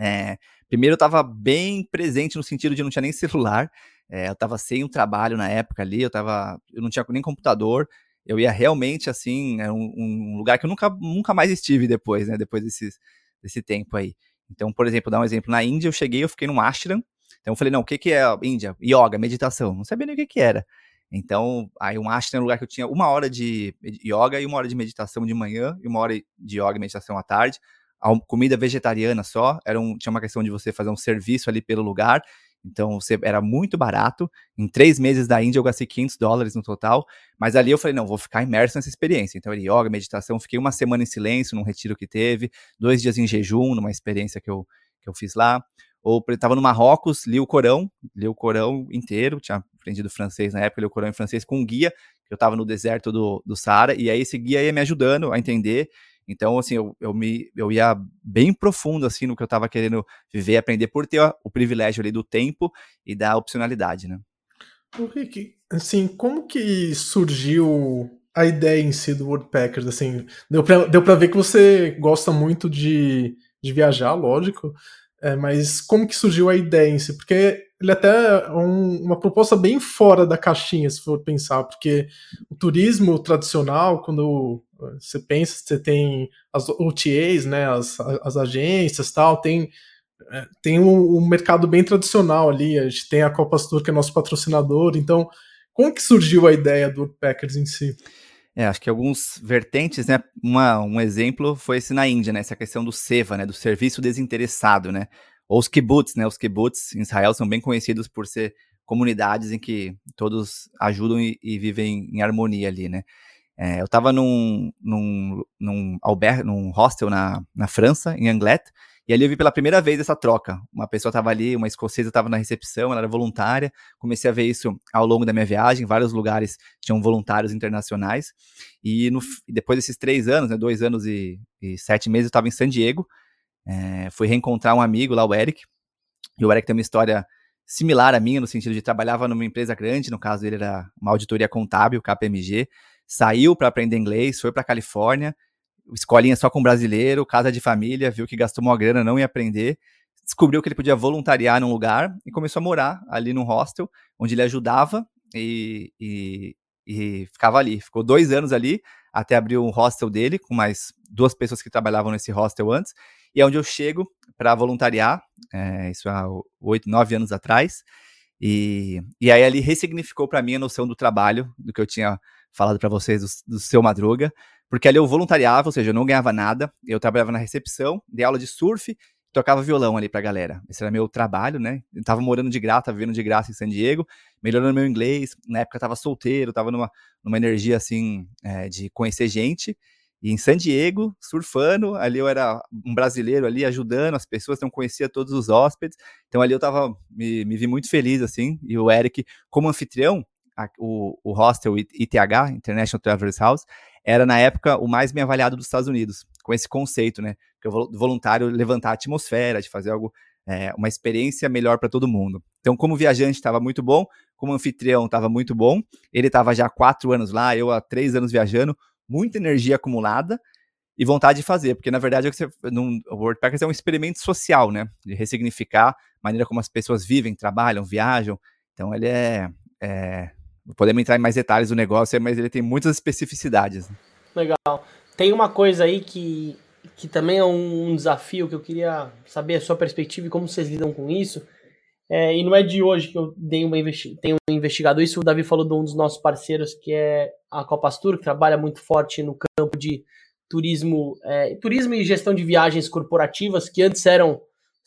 é, primeiro eu estava bem presente no sentido de não tinha nem celular, é, eu estava sem um trabalho na época ali, eu, tava, eu não tinha nem computador, eu ia realmente, assim, é um, um lugar que eu nunca, nunca mais estive depois, né, depois desses, desse tempo aí. Então, por exemplo, dar um exemplo, na Índia eu cheguei, eu fiquei num ashram, então eu falei, não, o que que é Índia? Yoga, meditação, não sabia nem o que que era. Então, aí um ashram era um lugar que eu tinha uma hora de yoga e uma hora de meditação de manhã e uma hora de yoga e meditação à tarde. A comida vegetariana só, era um, tinha uma questão de você fazer um serviço ali pelo lugar, então você, era muito barato. Em três meses da Índia eu gastei 500 dólares no total, mas ali eu falei, não, vou ficar imerso nessa experiência. Então, yoga, meditação, fiquei uma semana em silêncio num retiro que teve, dois dias em jejum, numa experiência que eu, que eu fiz lá. Ou estava no Marrocos, li o Corão, li o Corão inteiro, tinha aprendido francês na época, li o Corão em francês com um guia, eu estava no deserto do, do Saara, e aí esse guia ia me ajudando a entender. Então, assim, eu, eu, me, eu ia bem profundo, assim, no que eu estava querendo viver, aprender, por ter ó, o privilégio ali do tempo e da opcionalidade, né? O Rick, assim, como que surgiu a ideia em si do Worldpackers? Assim, deu pra, deu ver que você gosta muito de, de viajar, lógico, é, mas como que surgiu a ideia em si? Porque ele até é um, uma proposta bem fora da caixinha, se for pensar, porque o turismo tradicional, quando você pensa, você tem as OTAs, né, as, as agências tal, tem, é, tem um, um, mercado bem tradicional ali, a gente tem a Copa Tour, que é nosso patrocinador, então como que surgiu a ideia do Packers em si? É, acho que alguns vertentes, né? Uma, um exemplo foi esse na Índia, né? Essa questão do SEVA, né? Do serviço desinteressado, né? Ou os kibbutz, né? Os kibbutz em Israel são bem conhecidos por ser comunidades em que todos ajudam e, e vivem em harmonia ali, né? É, eu estava num, num, num, num hostel na, na França, em Anglet, e ali eu vi pela primeira vez essa troca. Uma pessoa estava ali, uma escocesa estava na recepção, ela era voluntária. Comecei a ver isso ao longo da minha viagem. Vários lugares tinham voluntários internacionais. E no, depois desses três anos, né, dois anos e, e sete meses, eu estava em San Diego. É, fui reencontrar um amigo lá, o Eric. E o Eric tem uma história similar à minha, no sentido de trabalhava numa empresa grande, no caso dele era uma auditoria contábil, KPMG. Saiu para aprender inglês, foi para Califórnia escolinha só com brasileiro, casa de família, viu que gastou uma grana, não ia aprender, descobriu que ele podia voluntariar num lugar e começou a morar ali num hostel, onde ele ajudava e, e, e ficava ali. Ficou dois anos ali, até abrir um hostel dele, com mais duas pessoas que trabalhavam nesse hostel antes, e é onde eu chego para voluntariar, é, isso há oito, nove anos atrás, e, e aí ele ressignificou para mim a noção do trabalho, do que eu tinha falado para vocês do, do seu Madruga, porque ali eu voluntariava, ou seja, eu não ganhava nada, eu trabalhava na recepção, dei aula de surf, tocava violão ali pra galera. Esse era meu trabalho, né? Eu tava morando de graça, vivendo de graça em San Diego, melhorando meu inglês. Na época eu tava solteiro, tava numa, numa energia assim é, de conhecer gente. E em San Diego, surfando, ali eu era um brasileiro ali ajudando as pessoas, não conhecia todos os hóspedes. Então ali eu tava, me, me vi muito feliz assim. E o Eric, como anfitrião, a, o, o hostel ITH, International Travelers House, era na época o mais bem avaliado dos Estados Unidos, com esse conceito, né? Que o voluntário levantar a atmosfera, de fazer algo, é, uma experiência melhor para todo mundo. Então, como viajante estava muito bom, como anfitrião estava muito bom, ele estava já há quatro anos lá, eu há três anos viajando, muita energia acumulada e vontade de fazer, porque na verdade é você, num, o WordPackers é um experimento social, né? De ressignificar a maneira como as pessoas vivem, trabalham, viajam. Então, ele é, é Podemos entrar em mais detalhes do negócio, mas ele tem muitas especificidades. Né? Legal. Tem uma coisa aí que, que também é um desafio que eu queria saber a sua perspectiva e como vocês lidam com isso. É, e não é de hoje que eu dei uma investi tenho investigado isso. O Davi falou de um dos nossos parceiros, que é a Copastur, que trabalha muito forte no campo de turismo, é, turismo e gestão de viagens corporativas, que antes eram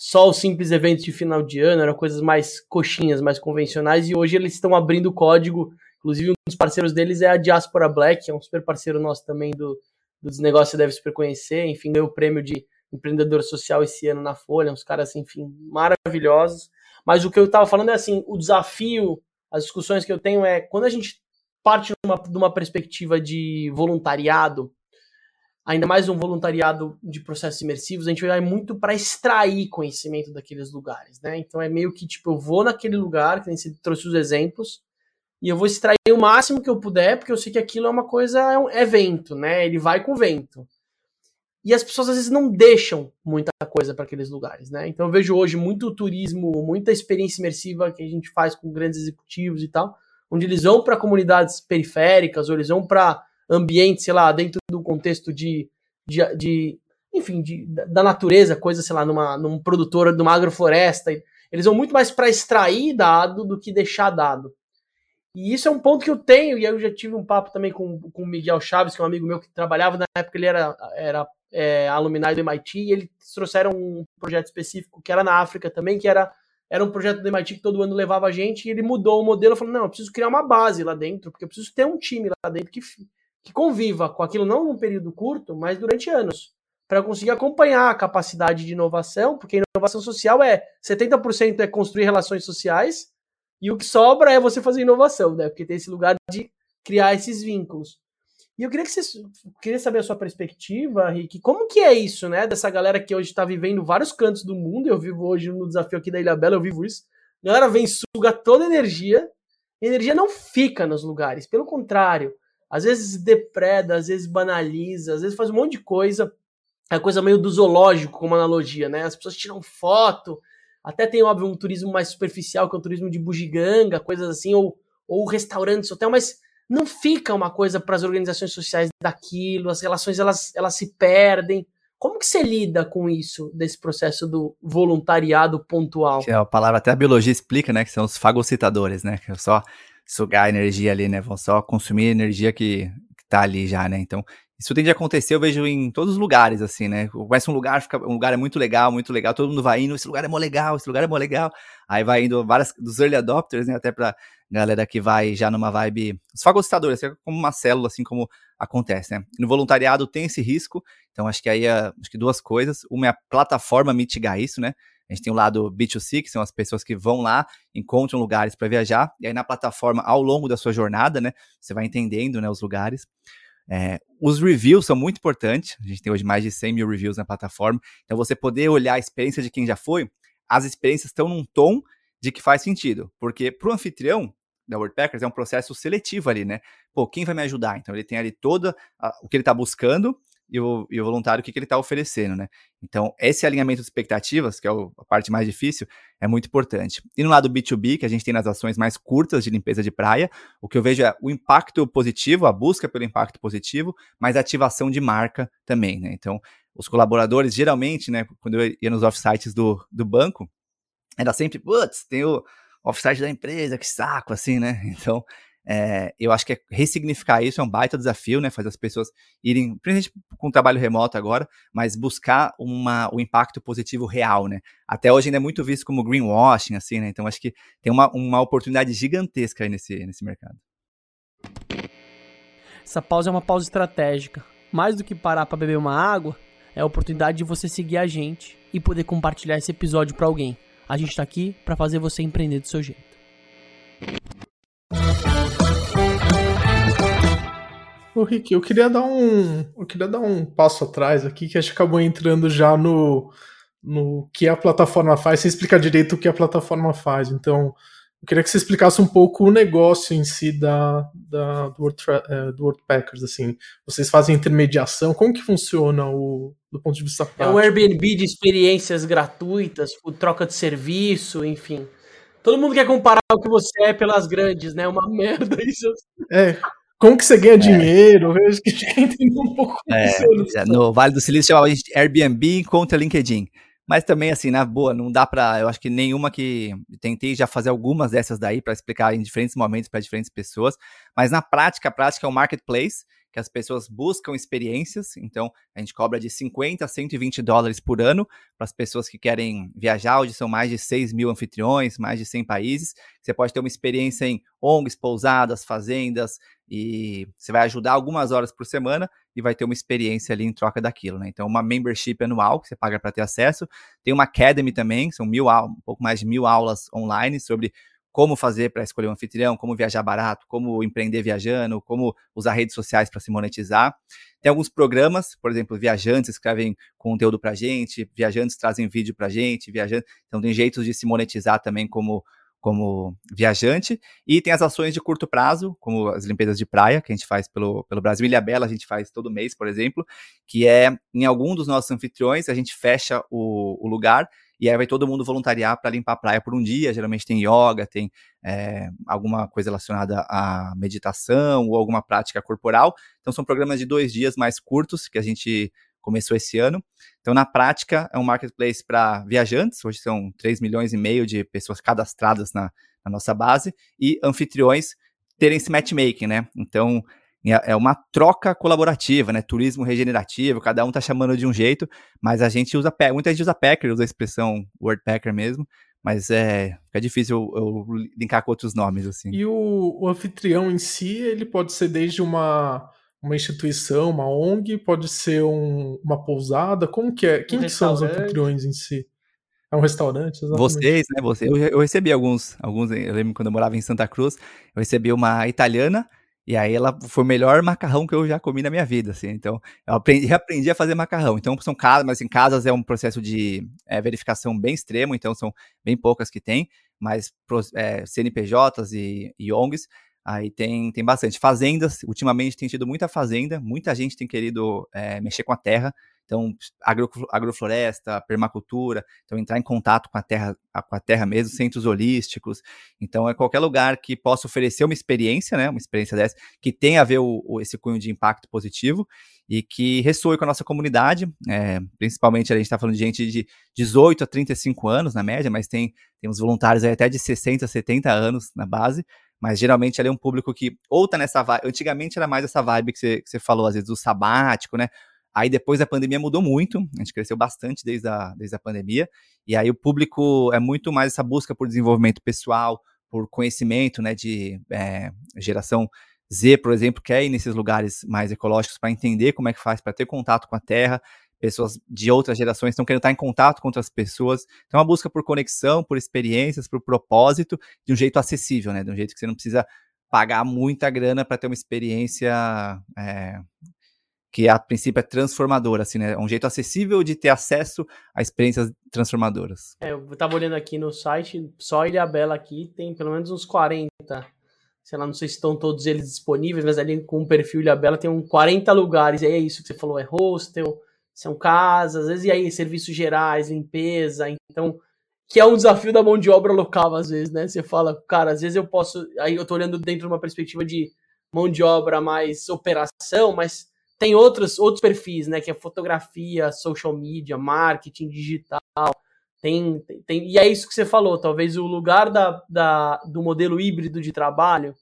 só os simples eventos de final de ano, eram coisas mais coxinhas, mais convencionais, e hoje eles estão abrindo o código. Inclusive, um dos parceiros deles é a Diaspora Black, é um super parceiro nosso também do, do Desnegócio deve super conhecer, enfim, ganhou o prêmio de empreendedor social esse ano na Folha, uns caras, enfim, maravilhosos. Mas o que eu estava falando é assim, o desafio, as discussões que eu tenho é quando a gente parte de uma perspectiva de voluntariado, ainda mais um voluntariado de processos imersivos, a gente vai muito para extrair conhecimento daqueles lugares, né? Então é meio que tipo, eu vou naquele lugar, que nem você trouxe os exemplos, e eu vou extrair o máximo que eu puder, porque eu sei que aquilo é uma coisa, é um evento, né? Ele vai com o vento. E as pessoas às vezes não deixam muita coisa para aqueles lugares, né? Então eu vejo hoje muito turismo, muita experiência imersiva que a gente faz com grandes executivos e tal, onde eles vão para comunidades periféricas, ou eles vão para ambientes, sei lá, dentro contexto de, de, de enfim, de, da natureza, coisa, sei lá, numa, num produtor, numa agrofloresta. Eles vão muito mais para extrair dado do que deixar dado. E isso é um ponto que eu tenho, e eu já tive um papo também com, com o Miguel Chaves, que é um amigo meu que trabalhava na época, ele era, era é, alumni do MIT, e eles trouxeram um projeto específico que era na África também, que era, era um projeto do MIT que todo ano levava a gente, e ele mudou o modelo, falou, não, eu preciso criar uma base lá dentro, porque eu preciso ter um time lá dentro que, que conviva com aquilo não num período curto, mas durante anos, para conseguir acompanhar a capacidade de inovação, porque inovação social é 70% é construir relações sociais, e o que sobra é você fazer inovação, né? Porque tem esse lugar de criar esses vínculos. E eu queria que você queria saber a sua perspectiva, Rick, como que é isso, né? Dessa galera que hoje está vivendo vários cantos do mundo. Eu vivo hoje no desafio aqui da Ilha Bela, eu vivo isso. A galera vem suga toda a energia. A energia não fica nos lugares, pelo contrário. Às vezes depreda, às vezes banaliza, às vezes faz um monte de coisa. É coisa meio do zoológico, como analogia, né? As pessoas tiram foto, até tem, óbvio, um turismo mais superficial, que é o turismo de bugiganga, coisas assim, ou, ou restaurantes, hotel, mas não fica uma coisa para as organizações sociais daquilo, as relações elas, elas se perdem. Como que você lida com isso, desse processo do voluntariado pontual? É a palavra até a biologia explica, né, que são os fagocitadores, né, que é só sugar energia ali, né, vão só consumir energia que, que tá ali já, né, então isso tende a acontecer, eu vejo em todos os lugares, assim, né? Começa um lugar, fica, um lugar é muito legal, muito legal, todo mundo vai indo, esse lugar é mó legal, esse lugar é mó legal. Aí vai indo várias dos early adopters, né? Até pra galera que vai já numa vibe. Os fagocitadores, é como uma célula, assim como acontece, né? No voluntariado tem esse risco, então acho que aí é, acho que duas coisas. Uma é a plataforma mitigar isso, né? A gente tem o lado B2C, que são as pessoas que vão lá, encontram lugares para viajar, e aí na plataforma, ao longo da sua jornada, né, você vai entendendo né, os lugares. É, os reviews são muito importantes. A gente tem hoje mais de 100 mil reviews na plataforma. Então, você poder olhar a experiência de quem já foi, as experiências estão num tom de que faz sentido. Porque para o anfitrião da WordPackers é um processo seletivo ali, né? Pô, quem vai me ajudar? Então, ele tem ali toda a, o que ele está buscando e o, e o voluntário o que, que ele está oferecendo, né? Então, esse alinhamento de expectativas, que é o, a parte mais difícil, é muito importante. E no lado B2B, que a gente tem nas ações mais curtas de limpeza de praia, o que eu vejo é o impacto positivo, a busca pelo impacto positivo, mas ativação de marca também, né? Então, os colaboradores, geralmente, né, quando eu ia nos offsites do, do banco, era sempre, putz, tem o offsite da empresa, que saco, assim, né? Então, é, eu acho que é ressignificar isso é um baita desafio, né? Fazer as pessoas irem, principalmente com o trabalho remoto agora, mas buscar uma, o impacto positivo real, né? Até hoje ainda é muito visto como greenwashing, assim, né? Então acho que tem uma, uma oportunidade gigantesca aí nesse, nesse mercado. Essa pausa é uma pausa estratégica. Mais do que parar para beber uma água, é a oportunidade de você seguir a gente e poder compartilhar esse episódio para alguém. A gente está aqui para fazer você empreender do seu jeito. Ô, Rick, eu queria dar um, eu queria dar um passo atrás aqui, que a gente acabou entrando já no, no que a plataforma faz, sem explicar direito o que a plataforma faz. Então, eu queria que você explicasse um pouco o negócio em si da, da do, Word, é, do WordPackers, assim. Vocês fazem intermediação, como que funciona o, do ponto de vista prático? É um Airbnb de experiências gratuitas, troca de serviço, enfim. Todo mundo quer comparar o que você é pelas grandes, né? Uma merda isso. É, como que você ganha é. dinheiro? Eu acho que quer entender um pouco é, No Vale do Silício chamava a gente Airbnb contra LinkedIn. Mas também, assim, na boa, não dá pra. Eu acho que nenhuma que. Tentei já fazer algumas dessas daí para explicar em diferentes momentos para diferentes pessoas. Mas na prática, a prática é um marketplace. Que as pessoas buscam experiências, então a gente cobra de 50 a 120 dólares por ano para as pessoas que querem viajar, onde são mais de 6 mil anfitriões, mais de 100 países. Você pode ter uma experiência em ONGs, pousadas, fazendas, e você vai ajudar algumas horas por semana e vai ter uma experiência ali em troca daquilo, né? Então, uma membership anual que você paga para ter acesso. Tem uma academy também, são mil um pouco mais de mil aulas online sobre como fazer para escolher um anfitrião, como viajar barato, como empreender viajando, como usar redes sociais para se monetizar. Tem alguns programas, por exemplo, viajantes escrevem conteúdo para gente, viajantes trazem vídeo para gente, viajantes. Então tem jeitos de se monetizar também como como viajante, e tem as ações de curto prazo, como as limpezas de praia, que a gente faz pelo, pelo Brasil. Ilha Bela a gente faz todo mês, por exemplo, que é em algum dos nossos anfitriões, a gente fecha o, o lugar e aí vai todo mundo voluntariar para limpar a praia por um dia. Geralmente tem yoga, tem é, alguma coisa relacionada à meditação ou alguma prática corporal. Então são programas de dois dias mais curtos que a gente começou esse ano. Então, na prática, é um marketplace para viajantes, hoje são 3 milhões e meio de pessoas cadastradas na, na nossa base, e anfitriões terem esse matchmaking, né? Então, é, é uma troca colaborativa, né? Turismo regenerativo, cada um tá chamando de um jeito, mas a gente usa, muita gente usa Packer, usa a expressão Word Packer mesmo, mas é, é difícil eu, eu linkar com outros nomes, assim. E o, o anfitrião em si, ele pode ser desde uma uma instituição, uma ONG, pode ser um, uma pousada, como que é? Quem um que são os anfitriões em si? É um restaurante, exatamente. Vocês, né? Você, eu, eu, recebi alguns, alguns, eu lembro quando eu morava em Santa Cruz, eu recebi uma italiana, e aí ela foi o melhor macarrão que eu já comi na minha vida, assim. Então, eu aprendi, aprendi a fazer macarrão. Então, são casas, mas em assim, casas é um processo de é, verificação bem extremo, então são bem poucas que tem, mas é, CNPJs e, e ONGs Aí tem, tem bastante. Fazendas, ultimamente tem tido muita fazenda, muita gente tem querido é, mexer com a terra. Então, agro, agrofloresta, permacultura, então entrar em contato com a terra, com a terra mesmo, centros holísticos. Então, é qualquer lugar que possa oferecer uma experiência, né, uma experiência dessa, que tenha a ver o, o esse cunho de impacto positivo e que ressoe com a nossa comunidade. É, principalmente, a gente está falando de gente de 18 a 35 anos, na média, mas tem, tem uns voluntários até de 60 a 70 anos na base, mas geralmente ele é um público que ou tá nessa vibe. Antigamente era mais essa vibe que você falou, às vezes, do sabático, né? Aí depois da pandemia mudou muito, a gente cresceu bastante desde a, desde a pandemia, e aí o público é muito mais essa busca por desenvolvimento pessoal, por conhecimento, né, de é, geração Z, por exemplo, quer ir nesses lugares mais ecológicos para entender como é que faz para ter contato com a terra, pessoas de outras gerações estão querendo estar em contato com outras pessoas. Então, é uma busca por conexão, por experiências, por propósito, de um jeito acessível, né? De um jeito que você não precisa pagar muita grana para ter uma experiência é, que a princípio é transformadora, assim, né? É um jeito acessível de ter acesso a experiências transformadoras. É, eu estava olhando aqui no site, só Ilha Bela aqui tem pelo menos uns 40. Sei lá, não sei se estão todos eles disponíveis, mas ali com o perfil Ilha Bela tem uns 40 lugares. E é isso que você falou, é hostel, são casas, às vezes e aí serviços gerais, limpeza, então que é um desafio da mão de obra local às vezes, né? Você fala, cara, às vezes eu posso, aí eu tô olhando dentro de uma perspectiva de mão de obra mais operação, mas tem outros outros perfis, né, que é fotografia, social media, marketing digital, tem, tem e é isso que você falou, talvez o lugar da, da do modelo híbrido de trabalho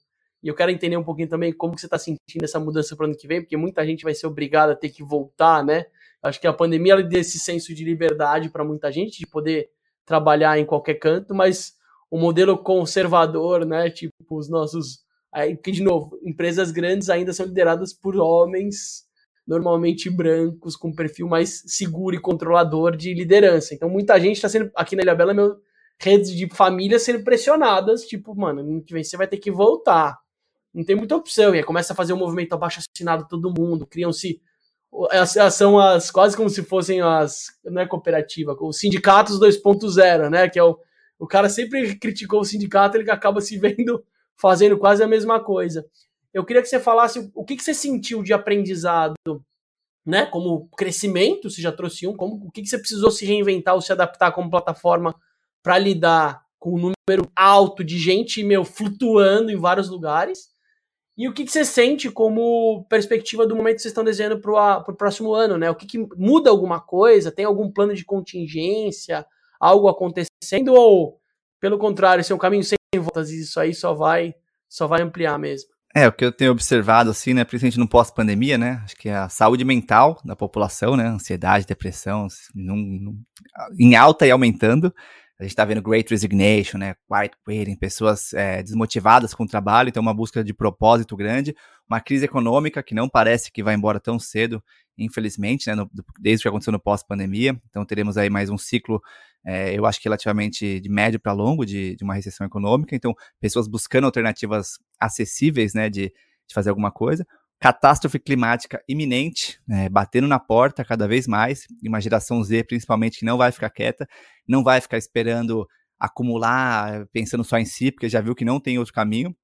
e eu quero entender um pouquinho também como que você está sentindo essa mudança para o ano que vem, porque muita gente vai ser obrigada a ter que voltar, né? Acho que a pandemia deu esse senso de liberdade para muita gente, de poder trabalhar em qualquer canto, mas o modelo conservador, né, tipo os nossos, aí, de novo, empresas grandes ainda são lideradas por homens normalmente brancos com perfil mais seguro e controlador de liderança. Então muita gente está sendo aqui na Ilha Bela, meu redes de família sendo pressionadas, tipo, mano, no que vem você vai ter que voltar. Não tem muita opção. E aí começa a fazer um movimento abaixo assinado todo mundo, criam-se são as quase como se fossem as não é cooperativa, os sindicatos 2.0, né? Que é o, o cara sempre criticou o sindicato, ele acaba se vendo fazendo quase a mesma coisa. Eu queria que você falasse o que, que você sentiu de aprendizado, né? Como crescimento, você já trouxe um, como o que, que você precisou se reinventar ou se adaptar como plataforma para lidar com um número alto de gente meu flutuando em vários lugares e o que, que você sente como perspectiva do momento que vocês estão desenhando para o próximo ano, né? O que, que muda alguma coisa? Tem algum plano de contingência? Algo acontecendo? Ou, pelo contrário, esse é um caminho sem voltas e isso aí só vai, só vai ampliar mesmo? É, o que eu tenho observado, assim, né, principalmente no pós-pandemia, né, acho que a saúde mental da população, né, ansiedade, depressão, num, num, em alta e aumentando. A gente está vendo Great Resignation, né, Quiet Quitting, pessoas é, desmotivadas com o trabalho, então uma busca de propósito grande, uma crise econômica que não parece que vai embora tão cedo, infelizmente, né, no, desde o que aconteceu no pós-pandemia. Então teremos aí mais um ciclo é, eu acho que relativamente de médio para longo de, de, uma recessão econômica. Então, pessoas buscando alternativas acessíveis, né, de, de fazer alguma coisa. Catástrofe climática iminente, né, batendo na porta cada vez mais. E uma geração Z, principalmente, que não vai ficar quieta, não vai ficar esperando acumular, pensando só em si, porque já viu que não tem outro caminho.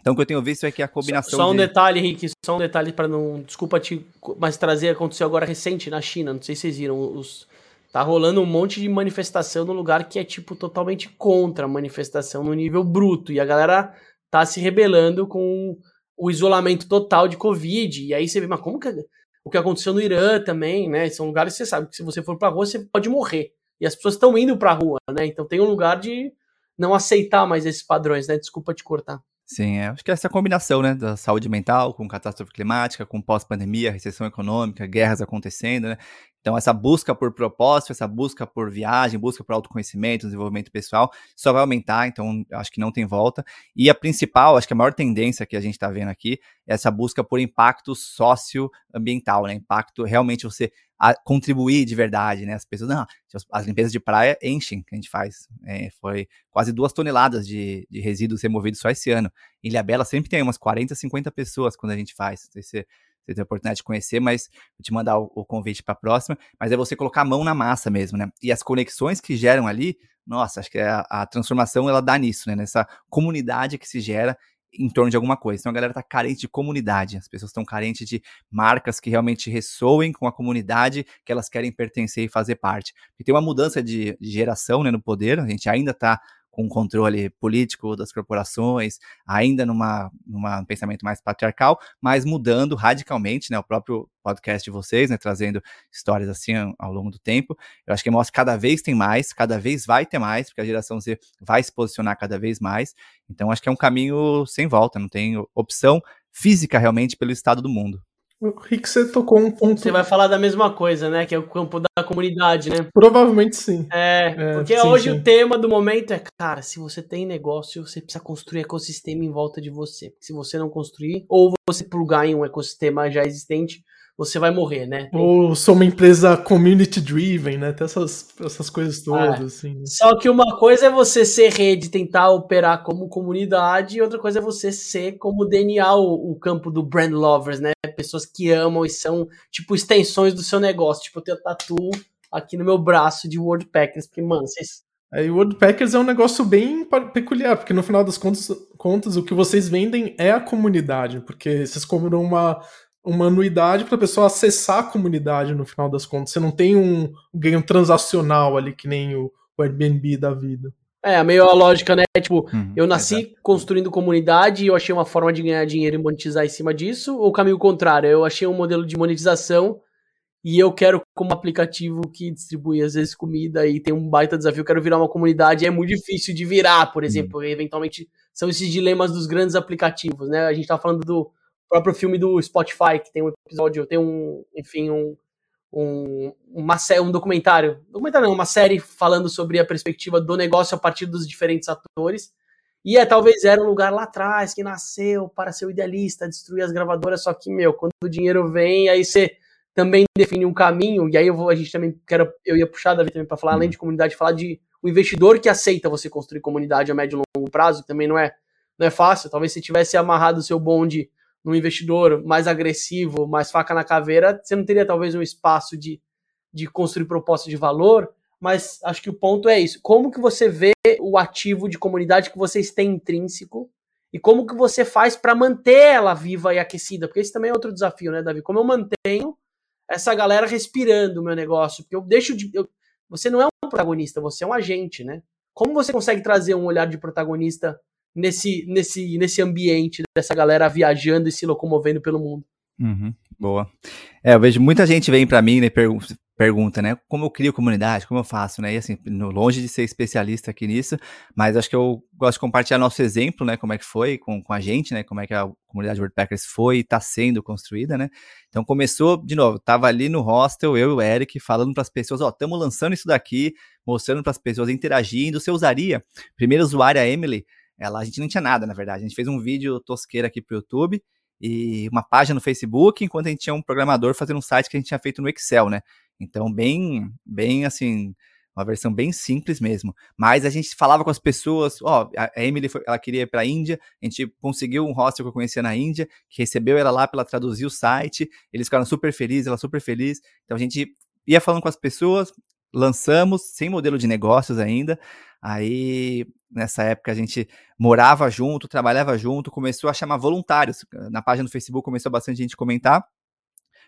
Então, o que eu tenho visto é que a combinação. Só, um de... detalhe, Henrique, só um detalhe para não. Desculpa te. Mas trazer, aconteceu agora recente na China, não sei se vocês viram. Os, Tá rolando um monte de manifestação no lugar que é, tipo, totalmente contra a manifestação no nível bruto. E a galera tá se rebelando com o isolamento total de Covid. E aí você vê, mas como que. O que aconteceu no Irã também, né? São lugares que você sabe que se você for pra rua, você pode morrer. E as pessoas estão indo pra rua, né? Então tem um lugar de não aceitar mais esses padrões, né? Desculpa te cortar. Sim, é, acho que essa combinação, né, da saúde mental com catástrofe climática, com pós-pandemia, recessão econômica, guerras acontecendo, né, então, essa busca por propósito, essa busca por viagem, busca por autoconhecimento, desenvolvimento pessoal, só vai aumentar, então acho que não tem volta. E a principal, acho que a maior tendência que a gente está vendo aqui é essa busca por impacto socioambiental, né? Impacto realmente você contribuir de verdade, né? As pessoas, não, as limpezas de praia enchem que a gente faz. É, foi quase duas toneladas de, de resíduos removidos só esse ano. Ilha Bela sempre tem umas 40, 50 pessoas quando a gente faz. Não sei se você tem a oportunidade de conhecer, mas vou te mandar o, o convite para a próxima. Mas é você colocar a mão na massa mesmo, né? E as conexões que geram ali, nossa, acho que a, a transformação ela dá nisso, né? Nessa comunidade que se gera em torno de alguma coisa. Então a galera está carente de comunidade, as pessoas estão carentes de marcas que realmente ressoem com a comunidade que elas querem pertencer e fazer parte. E tem uma mudança de, geração né, no poder, a gente ainda está com controle político das corporações, ainda numa, numa um pensamento mais patriarcal, mas mudando radicalmente, né, o próprio podcast de vocês, né, trazendo histórias assim ao longo do tempo. Eu acho que mostra que cada vez tem mais, cada vez vai ter mais, porque a geração Z vai se posicionar cada vez mais. Então acho que é um caminho sem volta, não tem opção física realmente pelo estado do mundo. O Rick, você tocou um ponto. Você vai falar da mesma coisa, né? Que é o campo da comunidade, né? Provavelmente sim. É, é porque sim, hoje sim. o tema do momento é, cara, se você tem negócio, você precisa construir ecossistema em volta de você. Se você não construir, ou você plugar em um ecossistema já existente, você vai morrer, né? Tem... Ou sou uma empresa community driven, né? Tem essas, essas coisas todas, é. assim. Né? Só que uma coisa é você ser rede, tentar operar como comunidade, e outra coisa é você ser como DNA, o, o campo do brand lovers, né? Pessoas que amam e são, tipo, extensões do seu negócio. Tipo, eu tenho tatu aqui no meu braço de Wordpackers, porque, mano, vocês Aí o Wordpackers é um negócio bem peculiar, porque no final das contas, contas, o que vocês vendem é a comunidade, porque vocês cobram uma uma anuidade para a pessoa acessar a comunidade no final das contas. Você não tem um ganho transacional ali que nem o, o Airbnb da vida. É, meio a lógica, né? Tipo, uhum, eu nasci exatamente. construindo comunidade e eu achei uma forma de ganhar dinheiro e monetizar em cima disso, ou o caminho contrário, eu achei um modelo de monetização e eu quero, como aplicativo que distribui às vezes comida e tem um baita desafio, eu quero virar uma comunidade, é muito difícil de virar, por exemplo, uhum. eventualmente são esses dilemas dos grandes aplicativos, né? A gente tá falando do próprio filme do Spotify, que tem um episódio, tem um, enfim, um, um, uma, um documentário, documentário não, uma série falando sobre a perspectiva do negócio a partir dos diferentes atores. E é, talvez era um lugar lá atrás que nasceu para ser o idealista, destruir as gravadoras, só que, meu, quando o dinheiro vem, aí você também define um caminho, e aí eu vou, a gente também quero, eu ia puxar Davi também para falar, além de comunidade, falar de o investidor que aceita você construir comunidade a médio e longo prazo, que também não é, não é fácil. Talvez se tivesse amarrado o seu bonde num investidor mais agressivo, mais faca na caveira, você não teria talvez um espaço de, de construir proposta de valor, mas acho que o ponto é isso. Como que você vê o ativo de comunidade que vocês têm intrínseco e como que você faz para manter ela viva e aquecida? Porque esse também é outro desafio, né, Davi? Como eu mantenho essa galera respirando o meu negócio? Porque eu deixo de. Eu, você não é um protagonista, você é um agente, né? Como você consegue trazer um olhar de protagonista nesse, nesse, nesse ambiente dessa galera viajando e se locomovendo pelo mundo. Uhum, boa. É, eu vejo muita gente vem para mim, né, pergunta, né? Como eu crio comunidade, como eu faço, né? E assim, longe de ser especialista aqui nisso, mas acho que eu gosto de compartilhar nosso exemplo, né? Como é que foi com, com a gente, né? Como é que a comunidade WordPackers foi e está sendo construída, né? Então começou, de novo, tava ali no hostel, eu e o Eric, falando para as pessoas, ó, estamos lançando isso daqui, mostrando para as pessoas, interagindo. Você usaria? Primeiro usuária, a Emily, ela, a gente não tinha nada, na verdade. A gente fez um vídeo tosqueira aqui pro YouTube e uma página no Facebook, enquanto a gente tinha um programador fazendo um site que a gente tinha feito no Excel, né? Então, bem, bem assim, uma versão bem simples mesmo. Mas a gente falava com as pessoas, ó, a Emily foi, ela queria ir para a Índia, a gente conseguiu um hostel que eu conhecia na Índia, que recebeu ela lá para ela traduzir o site, eles ficaram super felizes, ela super feliz. Então a gente ia falando com as pessoas, lançamos sem modelo de negócios ainda. Aí, nessa época, a gente morava junto, trabalhava junto, começou a chamar voluntários. Na página do Facebook começou bastante gente comentar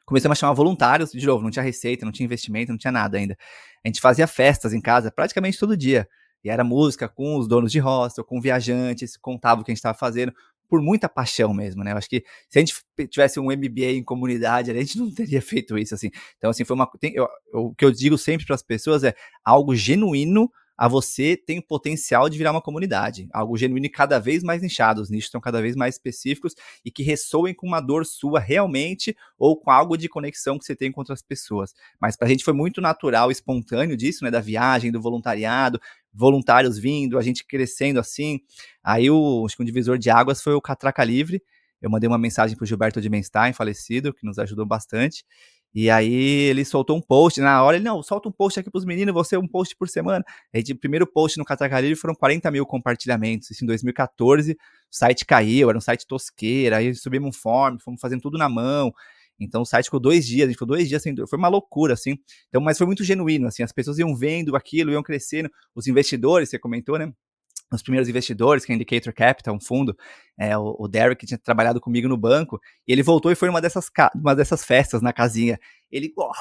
começamos a chamar voluntários, de novo, não tinha receita, não tinha investimento, não tinha nada ainda. A gente fazia festas em casa praticamente todo dia. E era música com os donos de hostel, com viajantes, contava o que a gente estava fazendo, por muita paixão mesmo, né? Eu acho que se a gente tivesse um MBA em comunidade, a gente não teria feito isso, assim. Então, assim, foi uma. Tem, eu, eu, o que eu digo sempre para as pessoas é algo genuíno a você tem o potencial de virar uma comunidade, algo genuíno e cada vez mais nichado, os nichos estão cada vez mais específicos e que ressoem com uma dor sua realmente ou com algo de conexão que você tem com outras pessoas. Mas para a gente foi muito natural, espontâneo disso, né, da viagem, do voluntariado, voluntários vindo, a gente crescendo assim. Aí o, acho que um divisor de águas foi o Catraca Livre, eu mandei uma mensagem para o Gilberto de Menstein, falecido, que nos ajudou bastante. E aí ele soltou um post, na hora ele, não, solta um post aqui pros meninos, você um post por semana. Aí de primeiro post no Catacarilho foram 40 mil compartilhamentos, isso em 2014, o site caiu, era um site tosqueira, aí subimos um form, fomos fazendo tudo na mão, então o site ficou dois dias, a gente ficou dois dias sem foi uma loucura, assim. Então, mas foi muito genuíno, assim, as pessoas iam vendo aquilo, iam crescendo, os investidores, você comentou, né? Os primeiros investidores, que é Indicator Capital, um fundo, é, o, o Derek tinha trabalhado comigo no banco, e ele voltou e foi uma dessas, uma dessas festas na casinha. Ele, oh,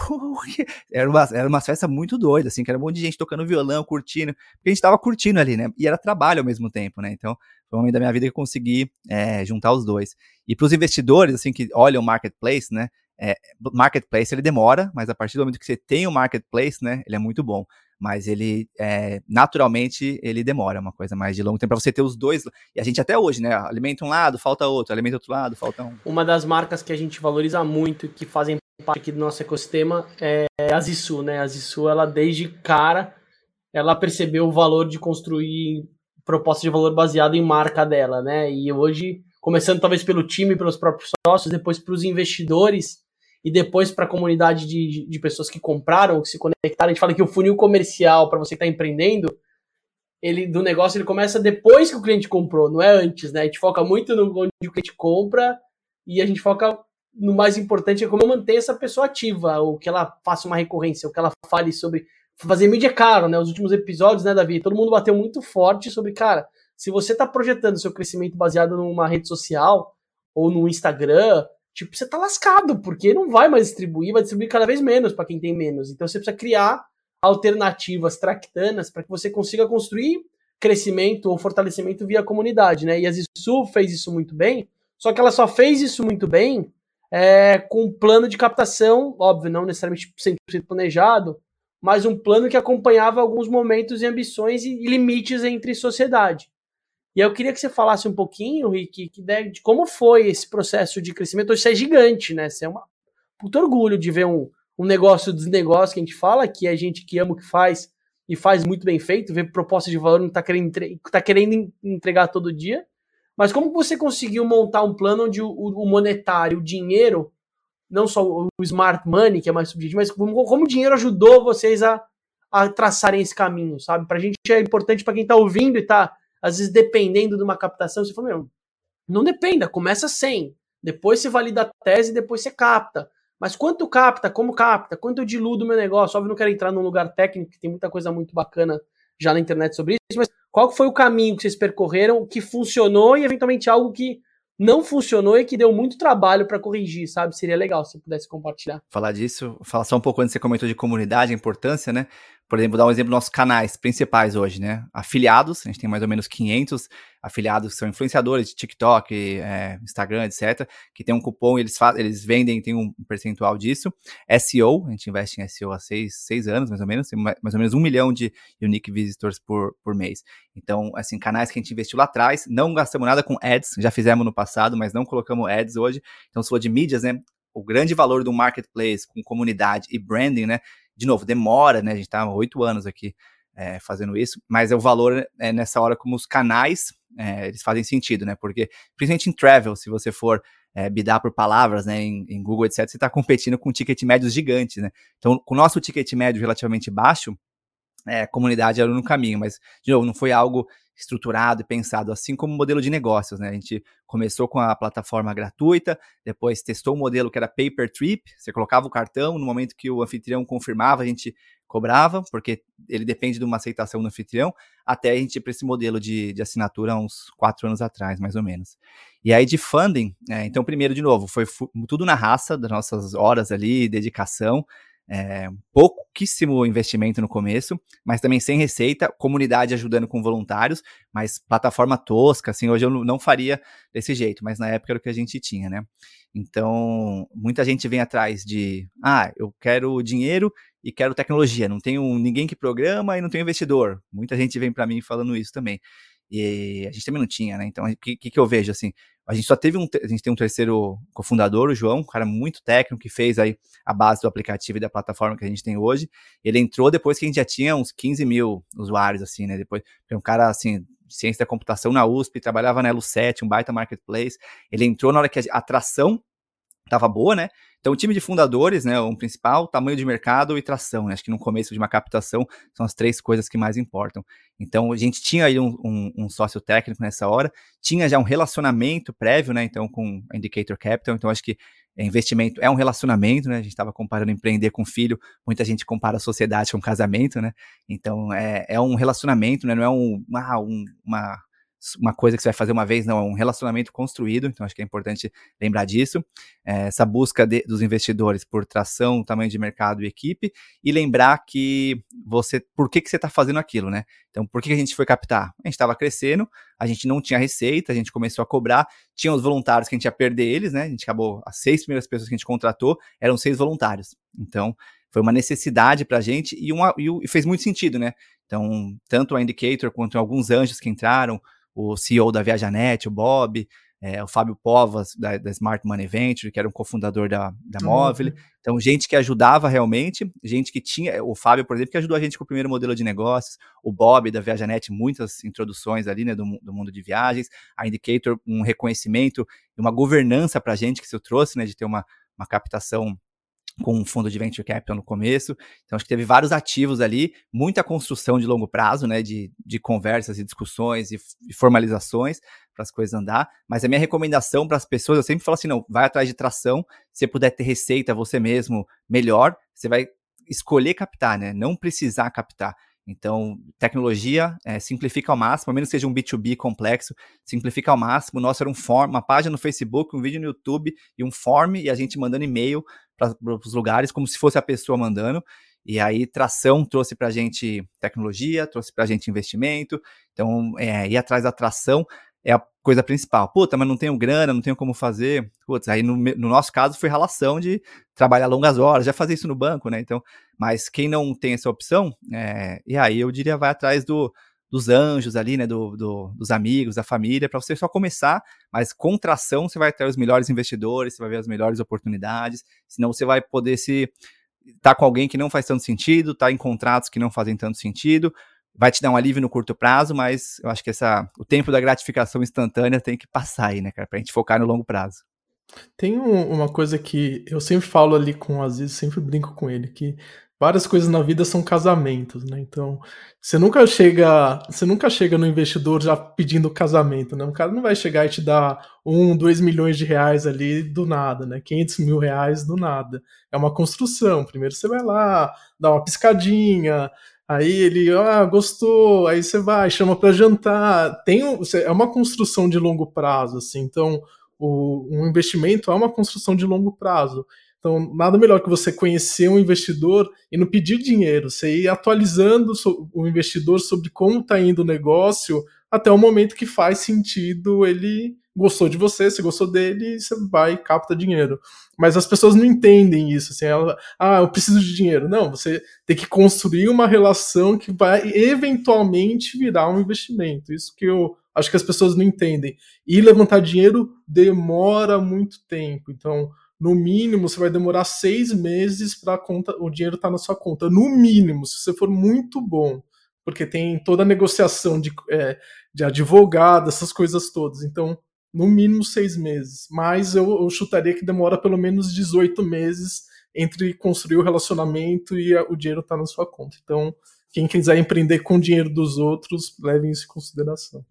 era, uma, era uma festa muito doida, assim, que era um monte de gente tocando violão, curtindo, porque a gente tava curtindo ali, né, e era trabalho ao mesmo tempo, né, então foi um momento da minha vida que eu consegui é, juntar os dois. E para os investidores, assim, que olham o marketplace, né, é, marketplace ele demora, mas a partir do momento que você tem o marketplace, né, ele é muito bom mas ele é, naturalmente ele demora uma coisa mais de longo tempo para você ter os dois e a gente até hoje né alimenta um lado falta outro alimenta outro lado falta um. Uma das marcas que a gente valoriza muito e que fazem parte aqui do nosso ecossistema é a Zissu né. A Zissu ela desde cara ela percebeu o valor de construir proposta de valor baseado em marca dela né. E hoje começando talvez pelo time pelos próprios sócios depois para os investidores e depois para a comunidade de, de pessoas que compraram, que se conectaram. A gente fala que o funil comercial para você que está empreendendo, ele do negócio ele começa depois que o cliente comprou, não é antes, né? A gente foca muito no onde o cliente compra e a gente foca no mais importante é como manter essa pessoa ativa, ou que ela faça uma recorrência, ou que ela fale sobre fazer mídia é caro, né? Os últimos episódios, né, Davi? Todo mundo bateu muito forte sobre, cara, se você está projetando seu crescimento baseado numa rede social ou no Instagram, tipo, você tá lascado, porque não vai mais distribuir, vai distribuir cada vez menos para quem tem menos. Então você precisa criar alternativas tractanas para que você consiga construir crescimento ou fortalecimento via comunidade, né? E a Zissu fez isso muito bem, só que ela só fez isso muito bem é, com um plano de captação, óbvio, não necessariamente 100% planejado, mas um plano que acompanhava alguns momentos e ambições e limites entre sociedade. E eu queria que você falasse um pouquinho, Rick, de como foi esse processo de crescimento. Hoje você é gigante, né? Você é uma puto orgulho de ver um, um negócio dos negócios que a gente fala, que é gente que ama o que faz e faz muito bem feito, ver proposta de valor não está querendo, tá querendo entregar todo dia. Mas como você conseguiu montar um plano onde o, o monetário, o dinheiro, não só o smart money, que é mais subjetivo, mas como, como o dinheiro ajudou vocês a, a traçarem esse caminho, sabe? Para a gente é importante para quem está ouvindo e está às vezes dependendo de uma captação, você fala, meu, não dependa, começa sem. Depois você valida a tese, depois você capta. Mas quanto capta, como capta, quanto eu diluo do meu negócio? Óbvio, não quero entrar num lugar técnico, que tem muita coisa muito bacana já na internet sobre isso, mas qual foi o caminho que vocês percorreram que funcionou e eventualmente algo que não funcionou e que deu muito trabalho para corrigir, sabe? Seria legal se pudesse compartilhar. Falar disso, falar só um pouco antes você comentou de comunidade, a importância, né? Por exemplo, dar um exemplo nossos canais principais hoje, né? Afiliados, a gente tem mais ou menos 500 afiliados que são influenciadores de TikTok, é, Instagram, etc., que tem um cupom, eles, eles vendem, tem um percentual disso. SEO, a gente investe em SEO há seis, seis anos, mais ou menos, tem mais ou menos um milhão de unique visitors por, por mês. Então, assim, canais que a gente investiu lá atrás, não gastamos nada com ads, já fizemos no passado, mas não colocamos ads hoje. Então, se for de mídias, né? O grande valor do marketplace com comunidade e branding, né? De novo, demora, né? A gente está há oito anos aqui é, fazendo isso, mas é o valor é, nessa hora como os canais é, eles fazem sentido, né? Porque, principalmente em travel, se você for é, bidar por palavras, né, em, em Google, etc., você está competindo com ticket médios gigantes, né? Então, com o nosso ticket médio relativamente baixo, é, comunidade era no caminho, mas, de novo, não foi algo estruturado e pensado, assim como o modelo de negócios, né? A gente começou com a plataforma gratuita, depois testou um modelo que era pay per trip, você colocava o cartão, no momento que o anfitrião confirmava, a gente cobrava, porque ele depende de uma aceitação do anfitrião, até a gente ir para esse modelo de, de assinatura uns quatro anos atrás, mais ou menos. E aí de funding, é, então primeiro, de novo, foi tudo na raça das nossas horas ali, dedicação, é, pouquíssimo investimento no começo, mas também sem receita, comunidade ajudando com voluntários, mas plataforma tosca, assim, hoje eu não faria desse jeito, mas na época era o que a gente tinha, né? Então, muita gente vem atrás de, ah, eu quero dinheiro e quero tecnologia, não tenho ninguém que programa e não tenho investidor. Muita gente vem para mim falando isso também. E a gente também não tinha, né? Então, o que, que, eu vejo, assim? A gente só teve um, a gente tem um terceiro cofundador, o João, um cara muito técnico, que fez aí a base do aplicativo e da plataforma que a gente tem hoje. Ele entrou depois que a gente já tinha uns 15 mil usuários, assim, né? Depois, um cara, assim, ciência da computação na USP, trabalhava na Elo 7, um baita marketplace. Ele entrou na hora que a atração estava boa, né? Então, o time de fundadores, né, o principal, tamanho de mercado e tração. Né? Acho que no começo de uma captação são as três coisas que mais importam. Então, a gente tinha aí um, um, um sócio técnico nessa hora, tinha já um relacionamento prévio, né, então, com Indicator Capital. Então, acho que investimento é um relacionamento, né? A gente estava comparando empreender com filho, muita gente compara a sociedade com casamento, né? Então, é, é um relacionamento, né? Não é um, ah, um, uma uma coisa que você vai fazer uma vez, não, é um relacionamento construído, então acho que é importante lembrar disso. É, essa busca de, dos investidores por tração, tamanho de mercado e equipe, e lembrar que você, por que, que você está fazendo aquilo, né? Então, por que, que a gente foi captar? A gente estava crescendo, a gente não tinha receita, a gente começou a cobrar, tinha os voluntários que a gente ia perder eles, né? A gente acabou, as seis primeiras pessoas que a gente contratou eram seis voluntários. Então, foi uma necessidade para a gente e, uma, e fez muito sentido, né? Então, tanto a Indicator quanto alguns anjos que entraram, o CEO da Viajanet, o Bob, é, o Fábio Povas, da, da, Smart Money Venture, que era um cofundador da, da Móvel. Uhum. Então, gente que ajudava realmente, gente que tinha, o Fábio, por exemplo, que ajudou a gente com o primeiro modelo de negócios, o Bob da Viajanet, muitas introduções ali, né, do, do mundo de viagens, a Indicator, um reconhecimento e uma governança para a gente que isso trouxe, né, de ter uma, uma captação com um fundo de venture capital no começo. Então, acho que teve vários ativos ali, muita construção de longo prazo, né, de, de conversas e discussões e, e formalizações para as coisas andar. Mas a minha recomendação para as pessoas, eu sempre falo assim: não, vai atrás de tração. Se você puder ter receita você mesmo, melhor. Você vai escolher captar, né? Não precisar captar. Então, tecnologia é, simplifica ao máximo, a menos que seja um B2B complexo, simplifica ao máximo. O nosso era um form, uma página no Facebook, um vídeo no YouTube e um form, e a gente mandando e-mail para os lugares, como se fosse a pessoa mandando. E aí, tração trouxe para a gente tecnologia, trouxe para a gente investimento. Então, é, ir atrás da tração é a coisa principal. Puta, mas não tenho grana, não tenho como fazer. Putz, aí no, no, nosso caso foi relação de trabalhar longas horas, já fazer isso no banco, né? Então, mas quem não tem essa opção, é, e aí eu diria vai atrás do, dos anjos ali, né? Do, do dos amigos, da família, para você só começar, mas com tração você vai ter os melhores investidores, você vai ver as melhores oportunidades, senão você vai poder se tá com alguém que não faz tanto sentido, tá em contratos que não fazem tanto sentido, vai te dar um alívio no curto prazo, mas eu acho que essa, o tempo da gratificação instantânea tem que passar aí, né, cara, pra gente focar no longo prazo. Tem um, uma coisa que eu sempre falo ali com o Aziz, sempre brinco com ele, que várias coisas na vida são casamentos, né? Então, você nunca chega, você nunca chega no investidor já pedindo casamento, né? Um cara não vai chegar e te dar um, dois milhões de reais ali do nada, né? 500 mil reais do nada. É uma construção. Primeiro você vai lá, dá uma piscadinha, Aí ele, ah, gostou, aí você vai, chama para jantar. Tem, é uma construção de longo prazo, assim. Então, o, um investimento é uma construção de longo prazo. Então, nada melhor que você conhecer um investidor e não pedir dinheiro, você ir atualizando o investidor sobre como está indo o negócio até o momento que faz sentido ele gostou de você, você gostou dele, você vai e capta dinheiro. Mas as pessoas não entendem isso. Assim, ela, ah, eu preciso de dinheiro. Não, você tem que construir uma relação que vai eventualmente virar um investimento. Isso que eu acho que as pessoas não entendem. E levantar dinheiro demora muito tempo. Então, no mínimo, você vai demorar seis meses para o dinheiro estar tá na sua conta. No mínimo, se você for muito bom, porque tem toda a negociação de, é, de advogado, essas coisas todas. Então, no mínimo seis meses. Mas eu, eu chutaria que demora pelo menos 18 meses entre construir o relacionamento e a, o dinheiro estar tá na sua conta. Então, quem quiser empreender com o dinheiro dos outros, levem isso em consideração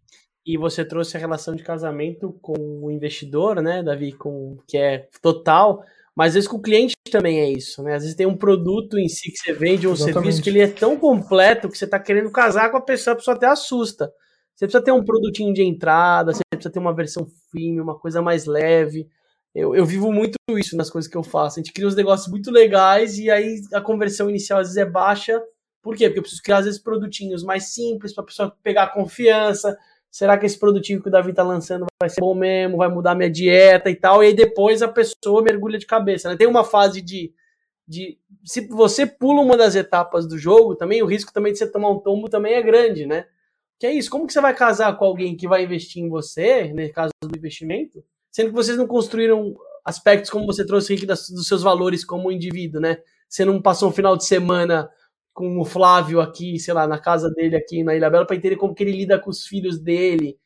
e você trouxe a relação de casamento com o investidor, né, Davi, com que é total, mas às vezes com o cliente também é isso, né? Às vezes tem um produto em si que você vende, um Exatamente. serviço que ele é tão completo que você está querendo casar com a pessoa, a pessoa até assusta. Você precisa ter um produtinho de entrada, você precisa ter uma versão firme, uma coisa mais leve. Eu, eu vivo muito isso nas coisas que eu faço. A gente cria uns negócios muito legais e aí a conversão inicial às vezes é baixa. Por quê? Porque eu preciso criar às vezes produtinhos mais simples para a pessoa pegar confiança, será que esse produtivo que o Davi tá lançando vai ser bom mesmo, vai mudar minha dieta e tal, e aí depois a pessoa mergulha de cabeça, né? Tem uma fase de, de se você pula uma das etapas do jogo, também o risco também de você tomar um tombo também é grande, né? Que é isso, como que você vai casar com alguém que vai investir em você, no caso do investimento, sendo que vocês não construíram aspectos como você trouxe aqui dos seus valores como indivíduo, né? Você não passou um final de semana com o Flávio aqui, sei lá, na casa dele aqui na Ilha Bela, para entender como que ele lida com os filhos dele,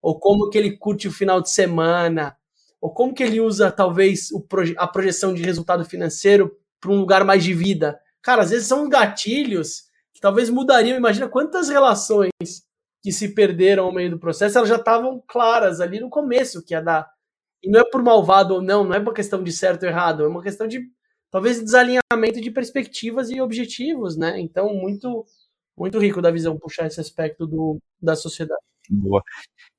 ou como que ele curte o final de semana, ou como que ele usa talvez proje a projeção de resultado financeiro para um lugar mais de vida. Cara, às vezes são gatilhos que talvez mudariam. Imagina quantas relações que se perderam ao meio do processo, elas já estavam claras ali no começo que ia dar. E não é por malvado ou não, não é uma questão de certo ou errado, é uma questão de talvez desalinhamento de perspectivas e objetivos, né? Então, muito muito rico da visão puxar esse aspecto do, da sociedade. Boa.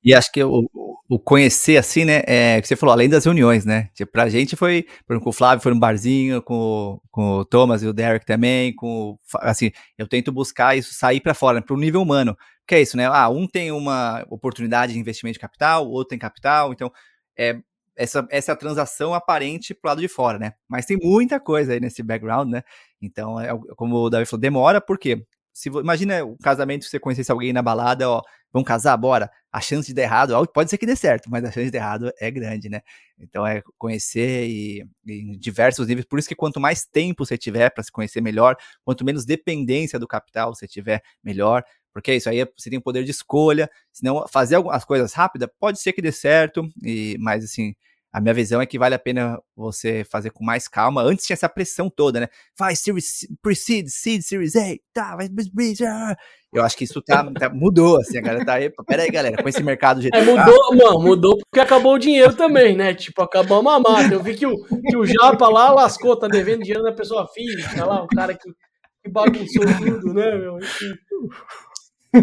E acho que o, o conhecer, assim, né, é que você falou, além das reuniões, né? Tipo, pra gente foi, por exemplo, com o Flávio foi no barzinho, com, com o Thomas e o Derek também, com, assim, eu tento buscar isso, sair para fora, para o nível humano. Que é isso, né? Ah, um tem uma oportunidade de investimento de capital, o outro tem capital, então é essa, essa transação aparente pro lado de fora, né? Mas tem muita coisa aí nesse background, né? Então, é, como o Davi falou, demora, porque se imagina o casamento você conhecesse alguém na balada, ó, vamos casar, bora. A chance de dar errado, pode ser que dê certo, mas a chance de dar errado é grande, né? Então é conhecer e em diversos níveis. Por isso que quanto mais tempo você tiver para se conhecer melhor, quanto menos dependência do capital você tiver, melhor. Porque é isso aí, você tem o poder de escolha. Senão, fazer algumas coisas rápidas pode ser que dê certo, e mas assim, a minha visão é que vale a pena você fazer com mais calma. Antes tinha essa pressão toda, né? Vai, Series, Pre-Seed, Seed, Series A, tá, vai, Eu acho que isso tá, tá, mudou, assim, a galera tá aí. Pera aí, galera, com esse mercado... É, mudou, mano, mudou porque acabou o dinheiro também, né? Tipo, acabou a mamata. Eu vi que o, que o Japa lá lascou, tá devendo dinheiro na pessoa física lá, o cara que, que bagunçou tudo, né, meu? Enfim.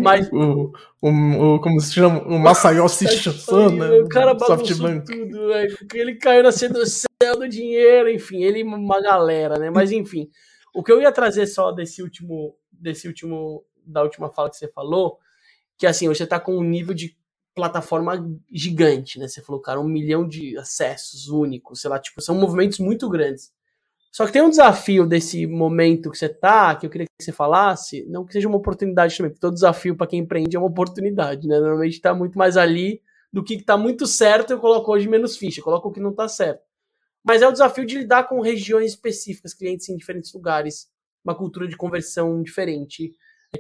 Mas... o, o, o, como se chama? O Masayoshi Shisan, né? O cara bagunçou tudo, velho. Ele caiu na cena do céu do dinheiro, enfim, ele uma galera, né? Mas enfim, o que eu ia trazer só desse último, desse último, da última fala que você falou, que assim, você tá com um nível de plataforma gigante, né? Você falou, cara, um milhão de acessos únicos, sei lá, tipo, são movimentos muito grandes. Só que tem um desafio desse momento que você tá, que eu queria que você falasse, não que seja uma oportunidade também, porque todo desafio para quem empreende é uma oportunidade, né? Normalmente tá muito mais ali do que tá muito certo, eu coloco hoje menos ficha, coloco o que não tá certo. Mas é o desafio de lidar com regiões específicas, clientes em diferentes lugares, uma cultura de conversão diferente,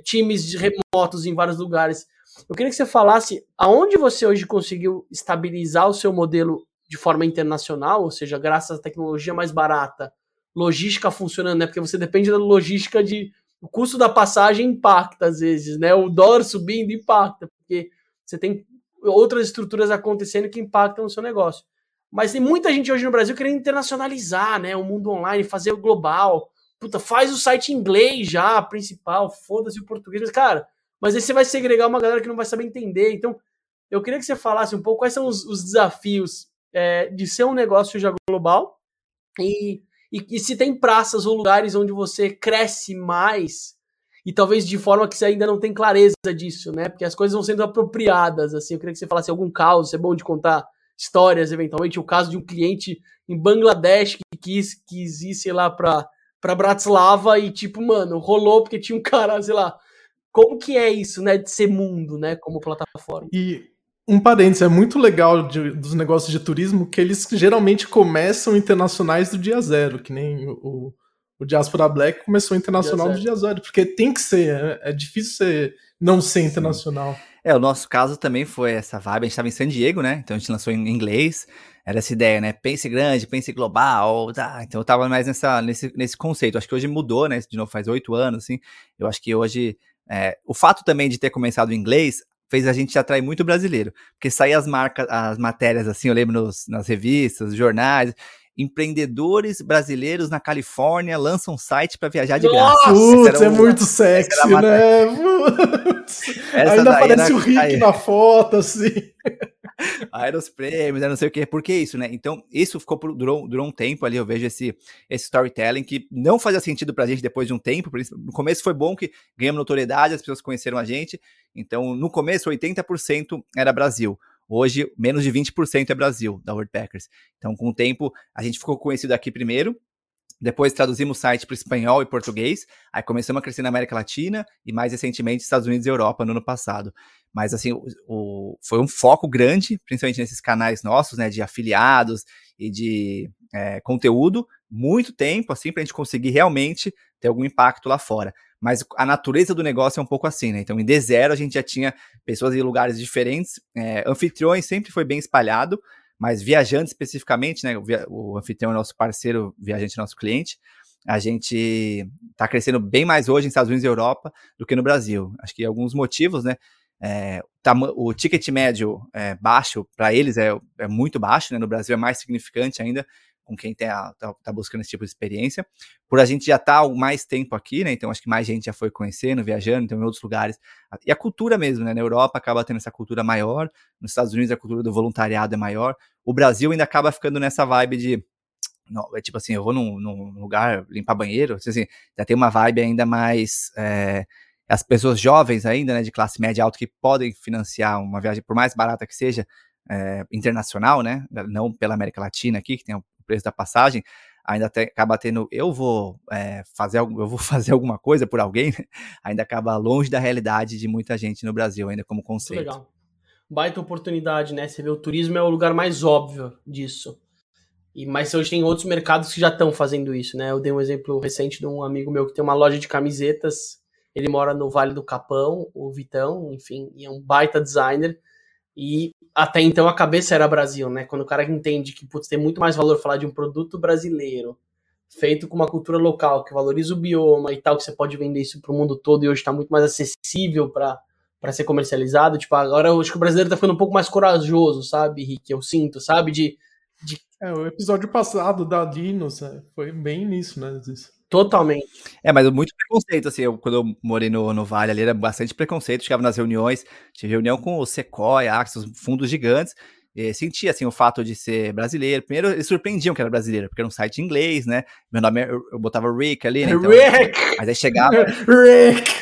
times remotos em vários lugares. Eu queria que você falasse aonde você hoje conseguiu estabilizar o seu modelo de forma internacional, ou seja, graças à tecnologia mais barata, logística funcionando, né? Porque você depende da logística de. O custo da passagem impacta às vezes, né? O dólar subindo impacta, porque você tem outras estruturas acontecendo que impactam o seu negócio. Mas tem muita gente hoje no Brasil querendo internacionalizar, né? O mundo online, fazer o global. Puta, faz o site em inglês já, principal, foda-se o português. Mas, cara, mas aí você vai segregar uma galera que não vai saber entender. Então, eu queria que você falasse um pouco quais são os, os desafios é, de ser um negócio já global e E, e se tem praças ou lugares onde você cresce mais e talvez de forma que você ainda não tem clareza disso, né? Porque as coisas vão sendo apropriadas, assim. Eu queria que você falasse algum caso, é bom de contar histórias, eventualmente, o caso de um cliente em Bangladesh que quis, quis ir, sei lá, pra, pra Bratislava e, tipo, mano, rolou porque tinha um cara, sei lá. Como que é isso, né, de ser mundo, né, como plataforma? E um parênteses, é muito legal de, dos negócios de turismo que eles geralmente começam internacionais do dia zero, que nem o, o Diaspora Black começou internacional dia do dia zero, porque tem que ser, é, é difícil ser, não ser internacional. Sim. É, o nosso caso também foi essa vibe. A gente estava em San Diego, né? Então a gente lançou em inglês. Era essa ideia, né? Pense grande, pense global. Tá? Então eu tava mais nessa, nesse, nesse conceito. Acho que hoje mudou, né? De novo, faz oito anos, assim. Eu acho que hoje. É, o fato também de ter começado em inglês fez a gente atrair muito brasileiro. Porque saía as marcas, as matérias, assim, eu lembro nos, nas revistas, jornais empreendedores brasileiros na Califórnia lançam um site para viajar de graça. Putz, é muito sexy, né? Ainda aparece o Rick na foto, assim. Aeros prêmios, não sei o quê. Por que isso, né? Então, isso ficou por, durou, durou um tempo ali. Eu vejo esse, esse storytelling que não fazia sentido pra gente depois de um tempo. Por isso, no começo foi bom que ganhamos notoriedade, as pessoas conheceram a gente. Então, no começo, 80% era Brasil. Hoje, menos de 20% é Brasil, da Packers. Então, com o tempo, a gente ficou conhecido aqui primeiro, depois traduzimos o site para espanhol e português, aí começamos a crescer na América Latina e mais recentemente Estados Unidos e Europa no ano passado. Mas assim, o, o, foi um foco grande, principalmente nesses canais nossos, né, de afiliados e de é, conteúdo, muito tempo assim para a gente conseguir realmente ter algum impacto lá fora. Mas a natureza do negócio é um pouco assim, né? Então, em D0 a gente já tinha pessoas em lugares diferentes, é, anfitriões sempre foi bem espalhado, mas viajantes especificamente, né? O, anfitrião é nosso parceiro, viajante é nosso cliente. A gente está crescendo bem mais hoje nos Estados Unidos e Europa do que no Brasil. Acho que alguns motivos, né? É, o ticket médio é, baixo para eles é, é, muito baixo, né? No Brasil é mais significante ainda com quem está tá buscando esse tipo de experiência. Por a gente já estar tá mais tempo aqui, né? Então acho que mais gente já foi conhecendo, viajando, então em outros lugares. E a cultura mesmo, né? Na Europa acaba tendo essa cultura maior, nos Estados Unidos a cultura do voluntariado é maior. O Brasil ainda acaba ficando nessa vibe de não, é tipo assim, eu vou num, num, lugar limpar banheiro, assim, já tem uma vibe ainda mais. É, as pessoas jovens ainda, né, de classe média alta, que podem financiar uma viagem, por mais barata que seja, é, internacional, né, não pela América Latina aqui, que tem preço da passagem, ainda te, acaba tendo, eu vou é, fazer eu vou fazer alguma coisa por alguém, né? ainda acaba longe da realidade de muita gente no Brasil, ainda como conceito. Muito legal. Baita oportunidade, né? Você vê, o turismo é o lugar mais óbvio disso. E, mas hoje tem outros mercados que já estão fazendo isso, né? Eu dei um exemplo recente de um amigo meu que tem uma loja de camisetas. Ele mora no Vale do Capão, o Vitão, enfim, e é um baita designer. E até então a cabeça era Brasil, né? Quando o cara entende que putz, tem muito mais valor falar de um produto brasileiro, feito com uma cultura local, que valoriza o bioma e tal, que você pode vender isso para o mundo todo e hoje está muito mais acessível para para ser comercializado. Tipo, agora eu acho que o brasileiro tá ficando um pouco mais corajoso, sabe, Rick? Eu sinto, sabe? De. de... É, o episódio passado da Dinos é, foi bem nisso, né? Isso. Totalmente. É, mas muito preconceito, assim, eu, quando eu morei no, no Vale ali, era bastante preconceito, chegava nas reuniões, tive reunião com o Sequoia, Axis, fundos gigantes, sentia, assim, o fato de ser brasileiro. Primeiro, eles surpreendiam que era brasileiro, porque era um site em inglês, né, meu nome, eu, eu botava Rick ali, né, então, Rick! Mas aí chegava... Rick!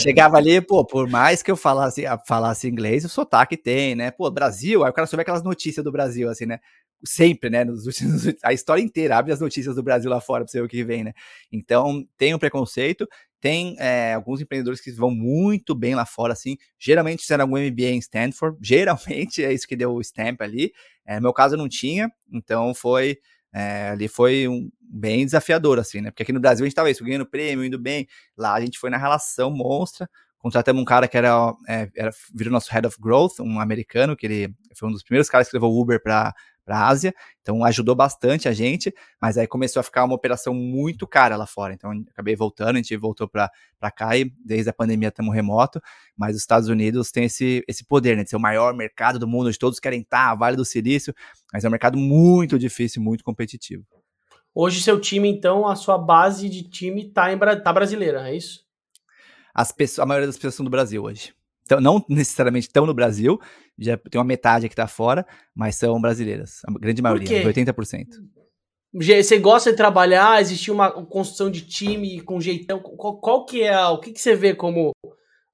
chegava ali, pô, por mais que eu falasse, falasse inglês, o sotaque tem, né, pô, Brasil, aí o cara soube aquelas notícias do Brasil, assim, né, sempre, né? Nos últimos, a história inteira, abre as notícias do Brasil lá fora para você ver o que vem, né? Então, tem um preconceito, tem é, alguns empreendedores que vão muito bem lá fora, assim, geralmente fizeram algum MBA em Stanford, geralmente é isso que deu o stamp ali, é, no meu caso não tinha, então foi, é, ali foi um, bem desafiador, assim, né? Porque aqui no Brasil a gente tava isso, ganhando prêmio, indo bem, lá a gente foi na relação monstra, contratamos um cara que era, é, era virou nosso Head of Growth, um americano, que ele foi um dos primeiros caras que levou o Uber para para a Ásia, então ajudou bastante a gente, mas aí começou a ficar uma operação muito cara lá fora, então acabei voltando, a gente voltou para cá e desde a pandemia estamos remoto, mas os Estados Unidos tem esse, esse poder, né, de ser o maior mercado do mundo, onde todos querem estar, Vale do Silício, mas é um mercado muito difícil, muito competitivo. Hoje seu time, então, a sua base de time tá, em, tá brasileira, é isso? As pessoas, a maioria das pessoas são do Brasil hoje. Então, não necessariamente estão no Brasil, já tem uma metade que está fora, mas são brasileiras. A grande maioria, 80%. Você gosta de trabalhar? Existe uma construção de time com jeitão? Qual, qual que é o que, que você vê como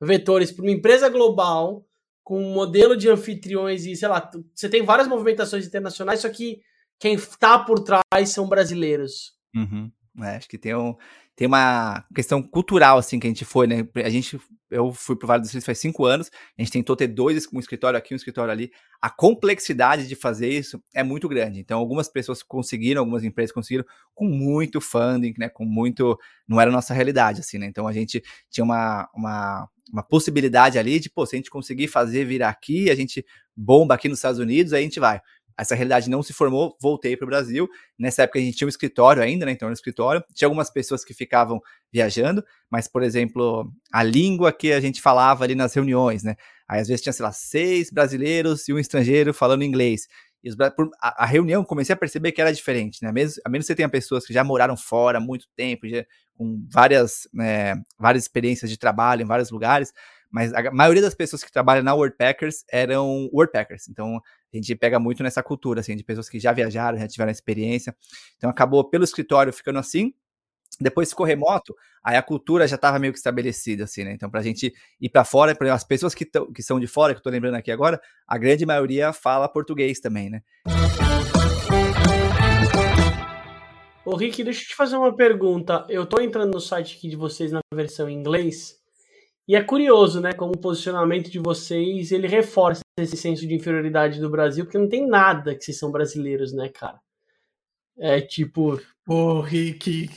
vetores para uma empresa global com um modelo de anfitriões e sei lá, você tem várias movimentações internacionais, só que quem está por trás são brasileiros. Uhum. É, acho que tem, um, tem uma questão cultural, assim, que a gente foi, né? A gente, eu fui para o Vale do Silício faz cinco anos, a gente tentou ter dois, um escritório aqui, um escritório ali. A complexidade de fazer isso é muito grande. Então, algumas pessoas conseguiram, algumas empresas conseguiram com muito funding, né? Com muito. Não era a nossa realidade, assim, né? Então, a gente tinha uma, uma, uma possibilidade ali de, pô, se a gente conseguir fazer virar aqui, a gente bomba aqui nos Estados Unidos, aí a gente vai essa realidade não se formou, voltei para o Brasil. Nessa época a gente tinha um escritório ainda, né? Então no escritório. Tinha algumas pessoas que ficavam viajando, mas, por exemplo, a língua que a gente falava ali nas reuniões, né? Aí às vezes tinha, sei lá, seis brasileiros e um estrangeiro falando inglês. E os, a, a, reunião comecei a perceber que era diferente, né? Mesmo, a menos que você tenha pessoas que já moraram fora há muito tempo, já, com várias, né, várias experiências de trabalho em vários lugares, mas a maioria das pessoas que trabalham na Packers eram Packers. Então, a gente pega muito nessa cultura, assim, de pessoas que já viajaram, já tiveram experiência. Então, acabou pelo escritório ficando assim. Depois ficou remoto, aí a cultura já estava meio que estabelecida, assim, né? Então, para a gente ir para fora, exemplo, as pessoas que, tão, que são de fora, que eu estou lembrando aqui agora, a grande maioria fala português também, né? Ô, Rick, deixa eu te fazer uma pergunta. Eu estou entrando no site aqui de vocês na versão em inglês. E é curioso, né, como o posicionamento de vocês, ele reforça esse senso de inferioridade do Brasil, porque não tem nada que vocês são brasileiros, né, cara? É tipo. Ô, Rick,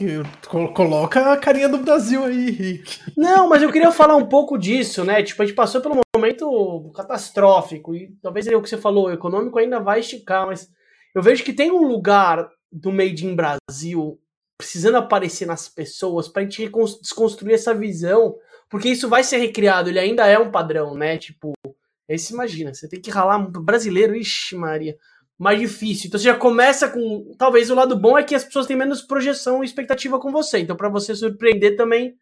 coloca a carinha do Brasil aí, Rick. Não, mas eu queria falar um pouco disso, né? Tipo, a gente passou por um momento catastrófico, e talvez é o que você falou, o econômico ainda vai esticar, mas eu vejo que tem um lugar do Made in Brasil precisando aparecer nas pessoas para a gente desconstruir essa visão porque isso vai ser recriado, ele ainda é um padrão, né? Tipo, esse imagina, você tem que ralar brasileiro, ixi, Maria, mais difícil. Então você já começa com. Talvez o lado bom é que as pessoas têm menos projeção e expectativa com você. Então, para você surpreender também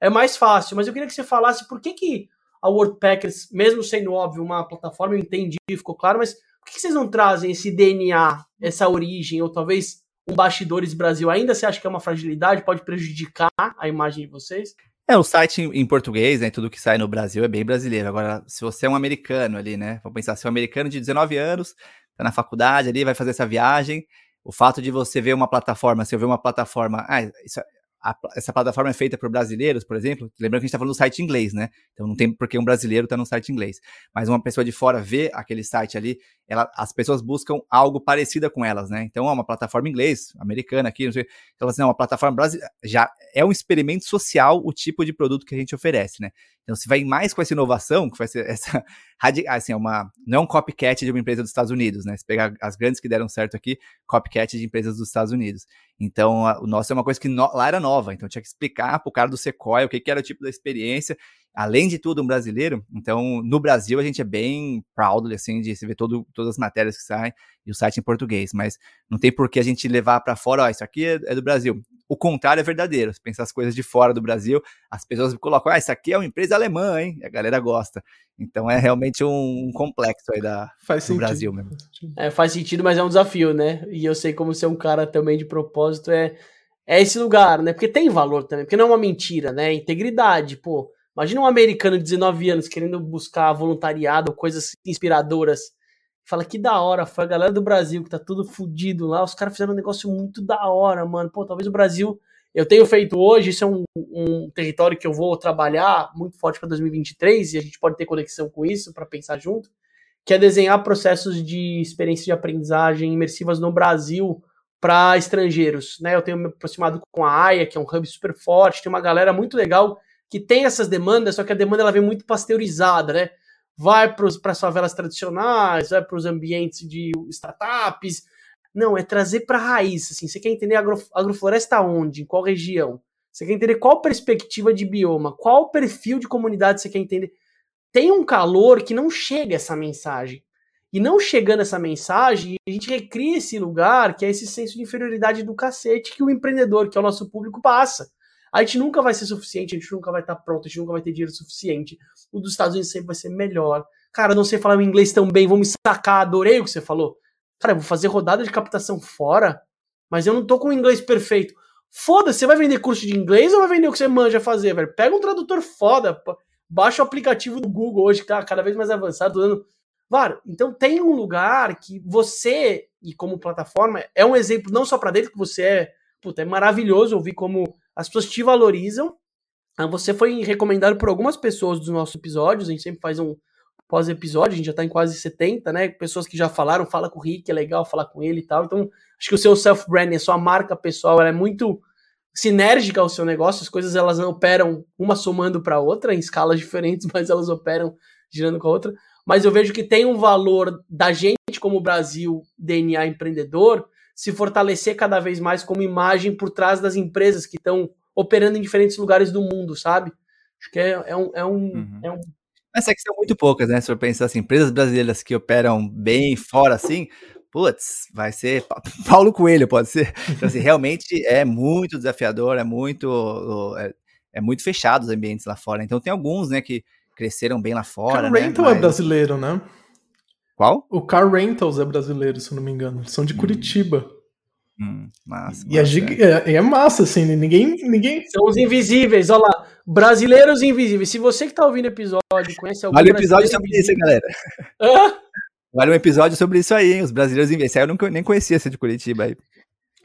é mais fácil. Mas eu queria que você falasse por que, que a WordPackers, mesmo sendo óbvio uma plataforma, eu entendi, ficou claro, mas por que, que vocês não trazem esse DNA, essa origem, ou talvez um Bastidores Brasil ainda você acha que é uma fragilidade, pode prejudicar a imagem de vocês? É, o site em, português, né? Tudo que sai no Brasil é bem brasileiro. Agora, se você é um americano ali, né? Vamos pensar, se é um americano de 19 anos, tá na faculdade ali, vai fazer essa viagem. O fato de você ver uma plataforma, se eu ver uma plataforma, ah, isso, a, essa plataforma é feita por brasileiros, por exemplo, lembrando que a gente está falando do site inglês, né? Então não tem por que um brasileiro estar tá no site inglês. Mas uma pessoa de fora vê aquele site ali, ela, as pessoas buscam algo parecido com elas, né? Então é uma plataforma inglês, americana aqui, não sei. Então, assim, é uma plataforma brasileira. Já é um experimento social o tipo de produto que a gente oferece, né? Então, se vai mais com essa inovação, que vai ser essa. Assim, é uma, não é um copycat de uma empresa dos Estados Unidos, né? Se pegar as grandes que deram certo aqui, copycat de empresas dos Estados Unidos. Então, a, o nosso é uma coisa que no, lá era nova, então tinha que explicar para o cara do Sequoia o que, que era o tipo da experiência. Além de tudo, um brasileiro. Então, no Brasil, a gente é bem proud, assim, de se ver todo, todas as matérias que saem e o site em português. Mas não tem por que a gente levar para fora, ó, isso aqui é, é do Brasil o contrário é verdadeiro. Se pensar as coisas de fora do Brasil, as pessoas colocam, ah, isso aqui é uma empresa alemã, hein? E a galera gosta. Então é realmente um, um complexo aí da, faz do sentido. Brasil mesmo. É, faz sentido, mas é um desafio, né? E eu sei como ser um cara também de propósito é, é esse lugar, né? Porque tem valor também, porque não é uma mentira, né? Integridade, pô. Imagina um americano de 19 anos querendo buscar voluntariado, coisas inspiradoras Fala que da hora, foi a galera do Brasil que tá tudo fudido lá. Os caras fizeram um negócio muito da hora, mano. Pô, talvez o Brasil. Eu tenho feito hoje, isso é um, um território que eu vou trabalhar muito forte para 2023 e a gente pode ter conexão com isso para pensar junto, que é desenhar processos de experiência de aprendizagem imersivas no Brasil para estrangeiros, né? Eu tenho me aproximado com a AIA, que é um hub super forte, tem uma galera muito legal que tem essas demandas, só que a demanda ela vem muito pasteurizada, né? vai para as favelas tradicionais, vai para os ambientes de startups. Não, é trazer para a raiz. Assim, você quer entender agro, agrofloresta onde? Em qual região? Você quer entender qual perspectiva de bioma? Qual perfil de comunidade você quer entender? Tem um calor que não chega essa mensagem. E não chegando essa mensagem, a gente recria esse lugar que é esse senso de inferioridade do cacete que o empreendedor, que é o nosso público, passa. A gente nunca vai ser suficiente, a gente nunca vai estar pronto, a gente nunca vai ter dinheiro suficiente. O dos Estados Unidos sempre vai ser melhor. Cara, não sei falar inglês tão bem, vou me sacar, adorei o que você falou. Cara, eu vou fazer rodada de captação fora, mas eu não tô com o inglês perfeito. Foda-se, você vai vender curso de inglês ou vai vender o que você manja fazer, velho? Pega um tradutor foda, baixa o aplicativo do Google hoje, que tá cada vez mais avançado, dando. Claro, então tem um lugar que você, e como plataforma, é um exemplo não só para dentro, que você é, puta, é maravilhoso ouvir como as pessoas te valorizam. Ah, você foi recomendado por algumas pessoas dos nossos episódios, a gente sempre faz um pós-episódio, a gente já tá em quase 70, né? Pessoas que já falaram, fala com o Rick, é legal falar com ele e tal. Então, acho que o seu self-branding, a sua marca pessoal, ela é muito sinérgica ao seu negócio, as coisas elas não operam uma somando para outra em escalas diferentes, mas elas operam girando com a outra. Mas eu vejo que tem um valor da gente como Brasil, DNA empreendedor, se fortalecer cada vez mais como imagem por trás das empresas que estão operando em diferentes lugares do mundo, sabe? Acho que é, é um, é, um, uhum. é um. Mas é que são muito poucas, né? Se eu pensar assim, empresas brasileiras que operam bem fora assim, putz, vai ser Paulo Coelho, pode ser. Então, assim, realmente é muito desafiador, é muito, é, é, muito fechado os ambientes lá fora. Então tem alguns, né, que cresceram bem lá fora. Car né, Rental é mas... é brasileiro, né? Qual? O Car Rentals é brasileiro, se eu não me engano. Eles são de hum. Curitiba. Hum, massa, e massa, é, é, é, massa, assim, ninguém, ninguém. São os invisíveis, olha lá. Brasileiros invisíveis. Se você que tá ouvindo o episódio, conhece algum. Olha o episódio sobre isso, galera. Hã? Vale um episódio sobre isso aí, hein? Os brasileiros investem. Eu nunca, nem conhecia esse de Curitiba aí.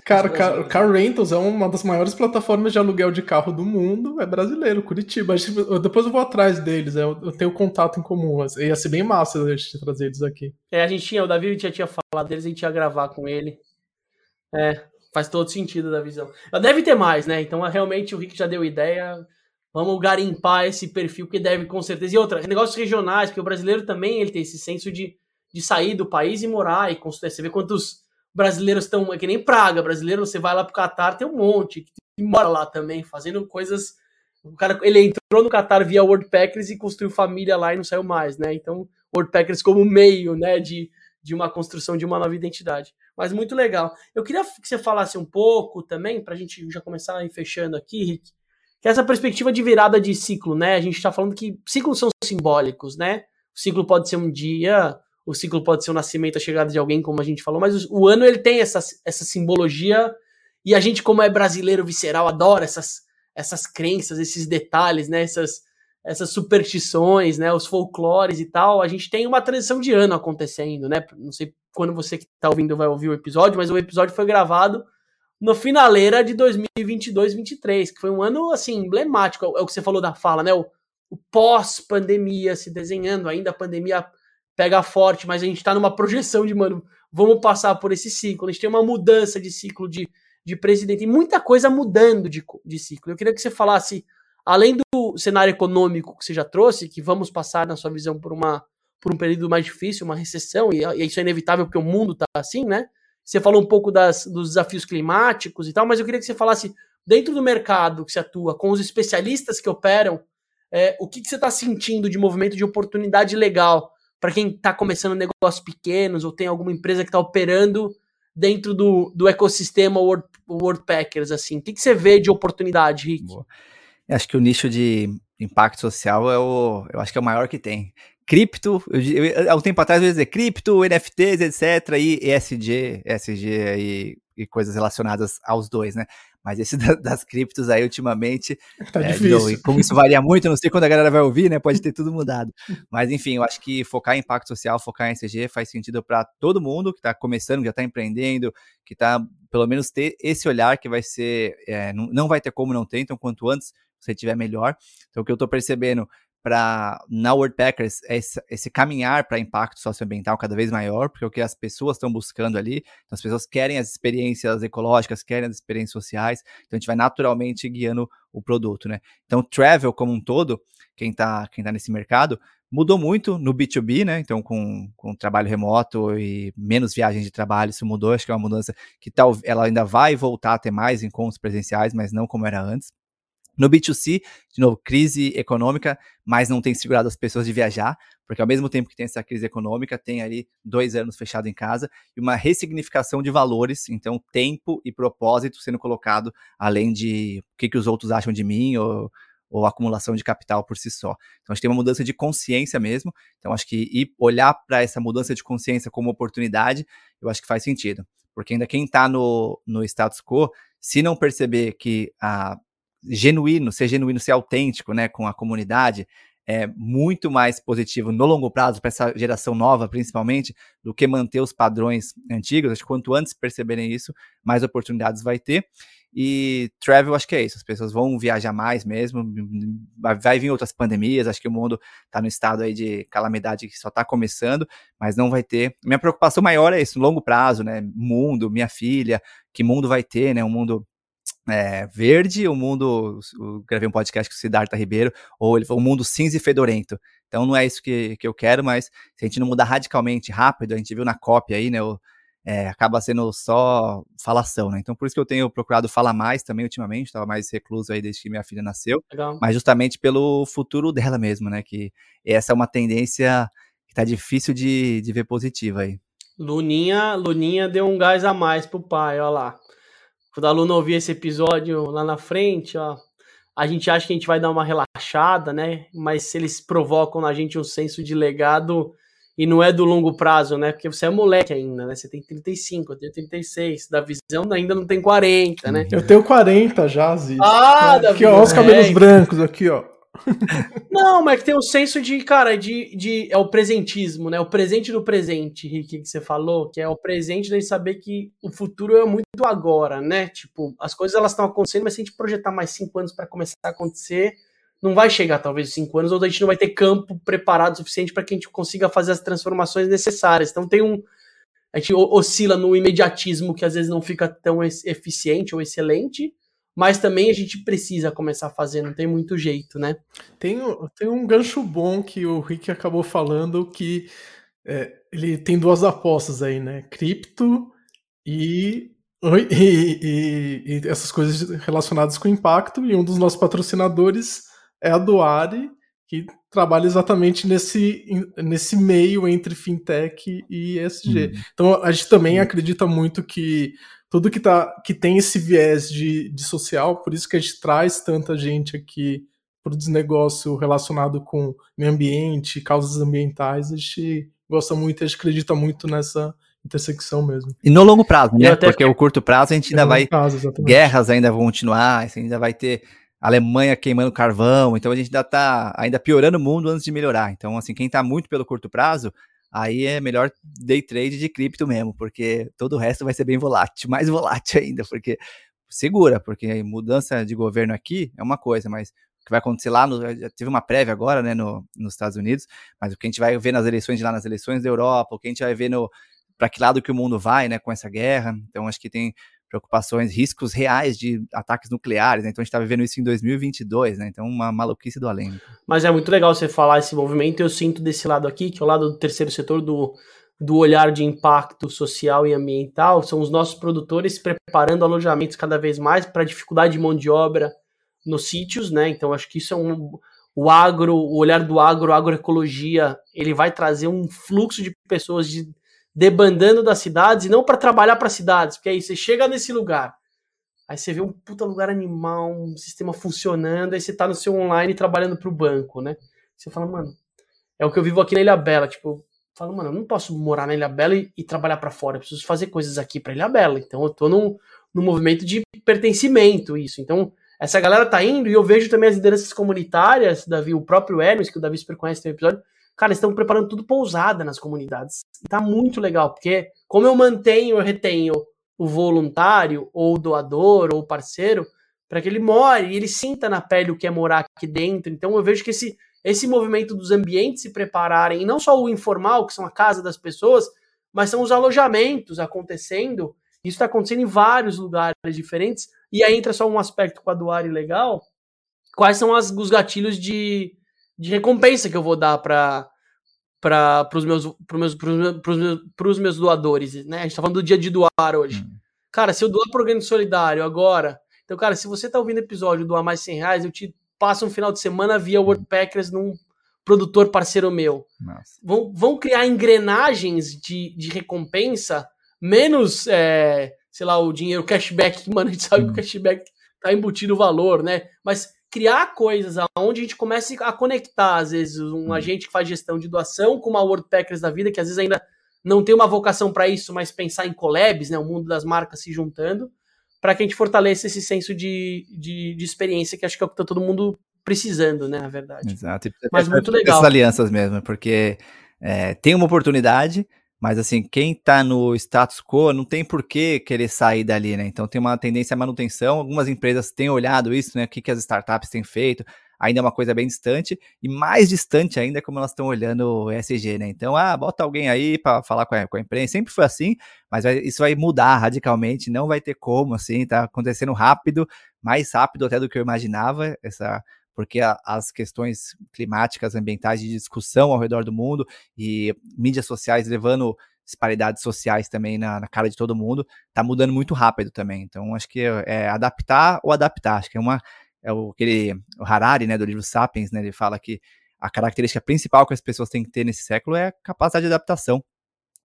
Cara, Car, Car, Rentals é uma das maiores plataformas de aluguel de carro do mundo. É brasileiro, Curitiba. Depois eu vou atrás deles, é, eu, tenho contato em comum. Ia ser bem massa a gente trazer eles aqui. É, a gente tinha, o Davi já tinha falado deles, a gente ia gravar com ele. É, faz todo sentido da visão. Deve ter mais, né? Então, realmente, o Rick já deu ideia. Vamos garimpar esse perfil que deve, com certeza. E outra, negócios regionais, porque o brasileiro também ele tem esse senso de de sair do país e morar e construir. Você vê quantos brasileiros estão, é que nem Praga, brasileiro, você vai lá pro Catar, tem um monte que mora lá também, fazendo coisas. O cara, ele entrou no Catar via Wordpackers e construiu família lá e não saiu mais, né? Então, Wordpackers como meio, né, de, de uma construção de uma nova identidade. Mas muito legal. Eu queria que você falasse um pouco também, para a gente já começar a ir fechando aqui, Rick, que essa perspectiva de virada de ciclo, né? A gente está falando que ciclos são simbólicos, né? O ciclo pode ser um dia, o ciclo pode ser o nascimento, a chegada de alguém, como a gente falou, mas o, o ano ele tem essa, essa simbologia e a gente, como é brasileiro visceral, adora essas, essas crenças, esses detalhes, né? Essas, essas superstições, né? Os folclores e tal. A gente tem uma transição de ano acontecendo, né? Não sei quando você que está ouvindo vai ouvir o episódio, mas o episódio foi gravado no finaleira de 2022-23, que foi um ano assim emblemático. É o que você falou da fala, né? O, o pós-pandemia se desenhando, ainda a pandemia pega forte, mas a gente está numa projeção de, mano, vamos passar por esse ciclo. A gente tem uma mudança de ciclo de, de presidente, e muita coisa mudando de, de ciclo. Eu queria que você falasse, além do cenário econômico que você já trouxe, que vamos passar, na sua visão, por, uma, por um período mais difícil, uma recessão, e, e isso é inevitável porque o mundo está assim, né? Você falou um pouco das, dos desafios climáticos e tal, mas eu queria que você falasse, dentro do mercado que você atua, com os especialistas que operam, é, o que, que você está sentindo de movimento de oportunidade legal para quem está começando negócios pequenos ou tem alguma empresa que está operando dentro do, do ecossistema Word, WordPackers, assim? O que, que você vê de oportunidade, Rick? Boa. Acho que o nicho de impacto social é o, eu acho que é o maior que tem. Cripto, eu, eu, há um tempo atrás eu ia dizer cripto, NFTs, etc, e ESG, ESG e, e coisas relacionadas aos dois, né? Mas esse da, das criptos aí, ultimamente. Tá é, difícil. Não, como isso varia muito, não sei quando a galera vai ouvir, né? Pode ter tudo mudado. Mas, enfim, eu acho que focar em impacto social, focar em SG faz sentido para todo mundo que está começando, que já está empreendendo, que está, pelo menos, ter esse olhar que vai ser. É, não, não vai ter como não ter, então, quanto antes você tiver melhor. Então, o que eu estou percebendo para na Worldpackers é esse, esse caminhar para impacto socioambiental cada vez maior, porque é o que as pessoas estão buscando ali, então as pessoas querem as experiências ecológicas, querem as experiências sociais, então a gente vai naturalmente guiando o produto, né? Então, travel como um todo, quem está quem tá nesse mercado, mudou muito no B2B, né? Então, com, com trabalho remoto e menos viagens de trabalho, isso mudou, acho que é uma mudança que tal, ela ainda vai voltar a ter mais encontros presenciais, mas não como era antes. No B2C, de novo, crise econômica, mas não tem segurado as pessoas de viajar, porque ao mesmo tempo que tem essa crise econômica, tem ali dois anos fechado em casa e uma ressignificação de valores, então tempo e propósito sendo colocado além de o que, que os outros acham de mim ou, ou acumulação de capital por si só. Então a gente tem uma mudança de consciência mesmo, então acho que ir olhar para essa mudança de consciência como oportunidade, eu acho que faz sentido. porque ainda quem está no, no status quo, se não perceber que a genuíno, ser genuíno, ser autêntico, né, com a comunidade, é muito mais positivo no longo prazo para essa geração nova, principalmente, do que manter os padrões antigos. Acho que quanto antes perceberem isso, mais oportunidades vai ter. E travel, acho que é isso. As pessoas vão viajar mais mesmo. Vai vir outras pandemias. Acho que o mundo está no estado aí de calamidade que só está começando, mas não vai ter. Minha preocupação maior é isso, longo prazo, né? Mundo, minha filha, que mundo vai ter, né? Um mundo é, verde, o mundo. Eu gravei um podcast com o Siddhartha Ribeiro, ou ele falou o mundo cinza e fedorento. Então não é isso que, que eu quero, mas se a gente não mudar radicalmente rápido, a gente viu na cópia aí, né? O, é, acaba sendo só falação, né? Então por isso que eu tenho procurado falar mais também ultimamente, estava mais recluso aí desde que minha filha nasceu, Legal. mas justamente pelo futuro dela mesmo, né? Que essa é uma tendência que tá difícil de, de ver positiva aí. Luninha, Luninha deu um gás a mais pro pai, ó lá. Quando a Luna ouvir esse episódio lá na frente, ó, a gente acha que a gente vai dar uma relaxada, né? Mas se eles provocam na gente um senso de legado e não é do longo prazo, né? Porque você é moleque ainda, né? Você tem 35, eu tenho 36, da visão ainda não tem 40, né? Eu tenho 40 já, Ziz. Ah, Aqui, ó, os cabelos é, brancos aqui, ó. Não, mas é tem um senso de, cara, de, de. É o presentismo, né? O presente do presente, Rick, que você falou, que é o presente de saber que o futuro é muito agora, né? Tipo, as coisas elas estão acontecendo, mas se a gente projetar mais cinco anos para começar a acontecer, não vai chegar talvez cinco anos, ou a gente não vai ter campo preparado o suficiente para que a gente consiga fazer as transformações necessárias. Então tem um. A gente oscila no imediatismo que às vezes não fica tão eficiente ou excelente mas também a gente precisa começar a fazer, não tem muito jeito, né? Tem, tem um gancho bom que o Rick acabou falando que é, ele tem duas apostas aí, né? Cripto e, e, e, e, essas coisas relacionadas com impacto, e um dos nossos patrocinadores é a Duari, que trabalha exatamente nesse, nesse meio entre fintech e ESG. Hum. Então a gente também acredita muito que tudo que, tá, que tem esse viés de, de social, por isso que a gente traz tanta gente aqui para o desnegócio relacionado com meio ambiente, causas ambientais, a gente gosta muito, a gente acredita muito nessa intersecção mesmo. E no longo prazo, né? Porque o curto prazo a gente ainda vai. Prazo, guerras ainda vão continuar, ainda vai ter Alemanha queimando carvão, então a gente ainda está ainda piorando o mundo antes de melhorar. Então, assim, quem está muito pelo curto prazo, aí é melhor day trade de cripto mesmo, porque todo o resto vai ser bem volátil, mais volátil ainda, porque segura, porque mudança de governo aqui é uma coisa, mas o que vai acontecer lá, no, já teve uma prévia agora, né, no, nos Estados Unidos, mas o que a gente vai ver nas eleições de lá, nas eleições da Europa, o que a gente vai ver no para que lado que o mundo vai, né, com essa guerra, então acho que tem preocupações, riscos reais de ataques nucleares, né? Então a gente está vivendo isso em 2022, né? Então uma maluquice do além. Mas é muito legal você falar esse movimento, eu sinto desse lado aqui, que é o lado do terceiro setor do, do olhar de impacto social e ambiental, são os nossos produtores preparando alojamentos cada vez mais para dificuldade de mão de obra nos sítios, né? Então acho que isso é um o agro, o olhar do agro, agroecologia, ele vai trazer um fluxo de pessoas de debandando das cidades e não para trabalhar para cidades, porque aí você chega nesse lugar, aí você vê um puta lugar animal, um sistema funcionando, aí você tá no seu online trabalhando para o banco, né? Você fala, mano, é o que eu vivo aqui na Ilha Bela, tipo, falo, mano, eu não posso morar na Ilha Bela e, e trabalhar para fora, eu preciso fazer coisas aqui para Ilha Bela, então eu tô num, num movimento de pertencimento, isso, então essa galera tá indo e eu vejo também as lideranças comunitárias, Davi, o próprio Hermes, que o Davi super conhece tem um episódio, Cara, estão preparando tudo pousada nas comunidades. Tá muito legal, porque como eu mantenho, eu retenho o voluntário, ou doador, ou parceiro, para que ele more e ele sinta na pele o que é morar aqui dentro. Então eu vejo que esse, esse movimento dos ambientes se prepararem, e não só o informal, que são a casa das pessoas, mas são os alojamentos acontecendo. Isso está acontecendo em vários lugares diferentes. E aí entra só um aspecto com a Duari legal. Quais são as, os gatilhos de, de recompensa que eu vou dar para para os meus, pros meus, pros meus, pros meus, pros meus doadores, né? A gente tá falando do dia de doar hoje. Hum. Cara, se eu doar para alguém solidário agora, então, cara, se você tá ouvindo o episódio doar mais 100 reais, eu te passo um final de semana via Wordpackers num produtor parceiro meu. Vão, vão criar engrenagens de, de recompensa, menos, é, sei lá, o dinheiro cashback, que, mano, a gente sabe hum. que o cashback tá embutido o valor, né? Mas criar coisas onde a gente comece a conectar, às vezes, um hum. agente que faz gestão de doação com uma WordPackers da vida, que às vezes ainda não ter uma vocação para isso, mas pensar em collabs, né, o mundo das marcas se juntando, para que a gente fortaleça esse senso de, de, de, experiência que acho que é o que está todo mundo precisando, né, na verdade. Exato. Mas muito legal. Essas alianças mesmo, porque é, tem uma oportunidade, mas assim, quem está no status quo não tem por que querer sair dali, né? Então tem uma tendência à manutenção. Algumas empresas têm olhado isso, né? O que, que as startups têm feito. Ainda é uma coisa bem distante, e mais distante ainda é como elas estão olhando o ESG, né? Então, ah, bota alguém aí para falar com a, com a imprensa. Sempre foi assim, mas vai, isso vai mudar radicalmente, não vai ter como, assim, tá acontecendo rápido, mais rápido até do que eu imaginava, essa porque a, as questões climáticas, ambientais de discussão ao redor do mundo e mídias sociais levando disparidades sociais também na, na, cara de todo mundo, tá mudando muito rápido também. Então, acho que é, adaptar ou adaptar. Acho que é uma. É o, aquele, o Harari, né, do livro Sapiens, né, ele fala que a característica principal que as pessoas têm que ter nesse século é a capacidade de adaptação.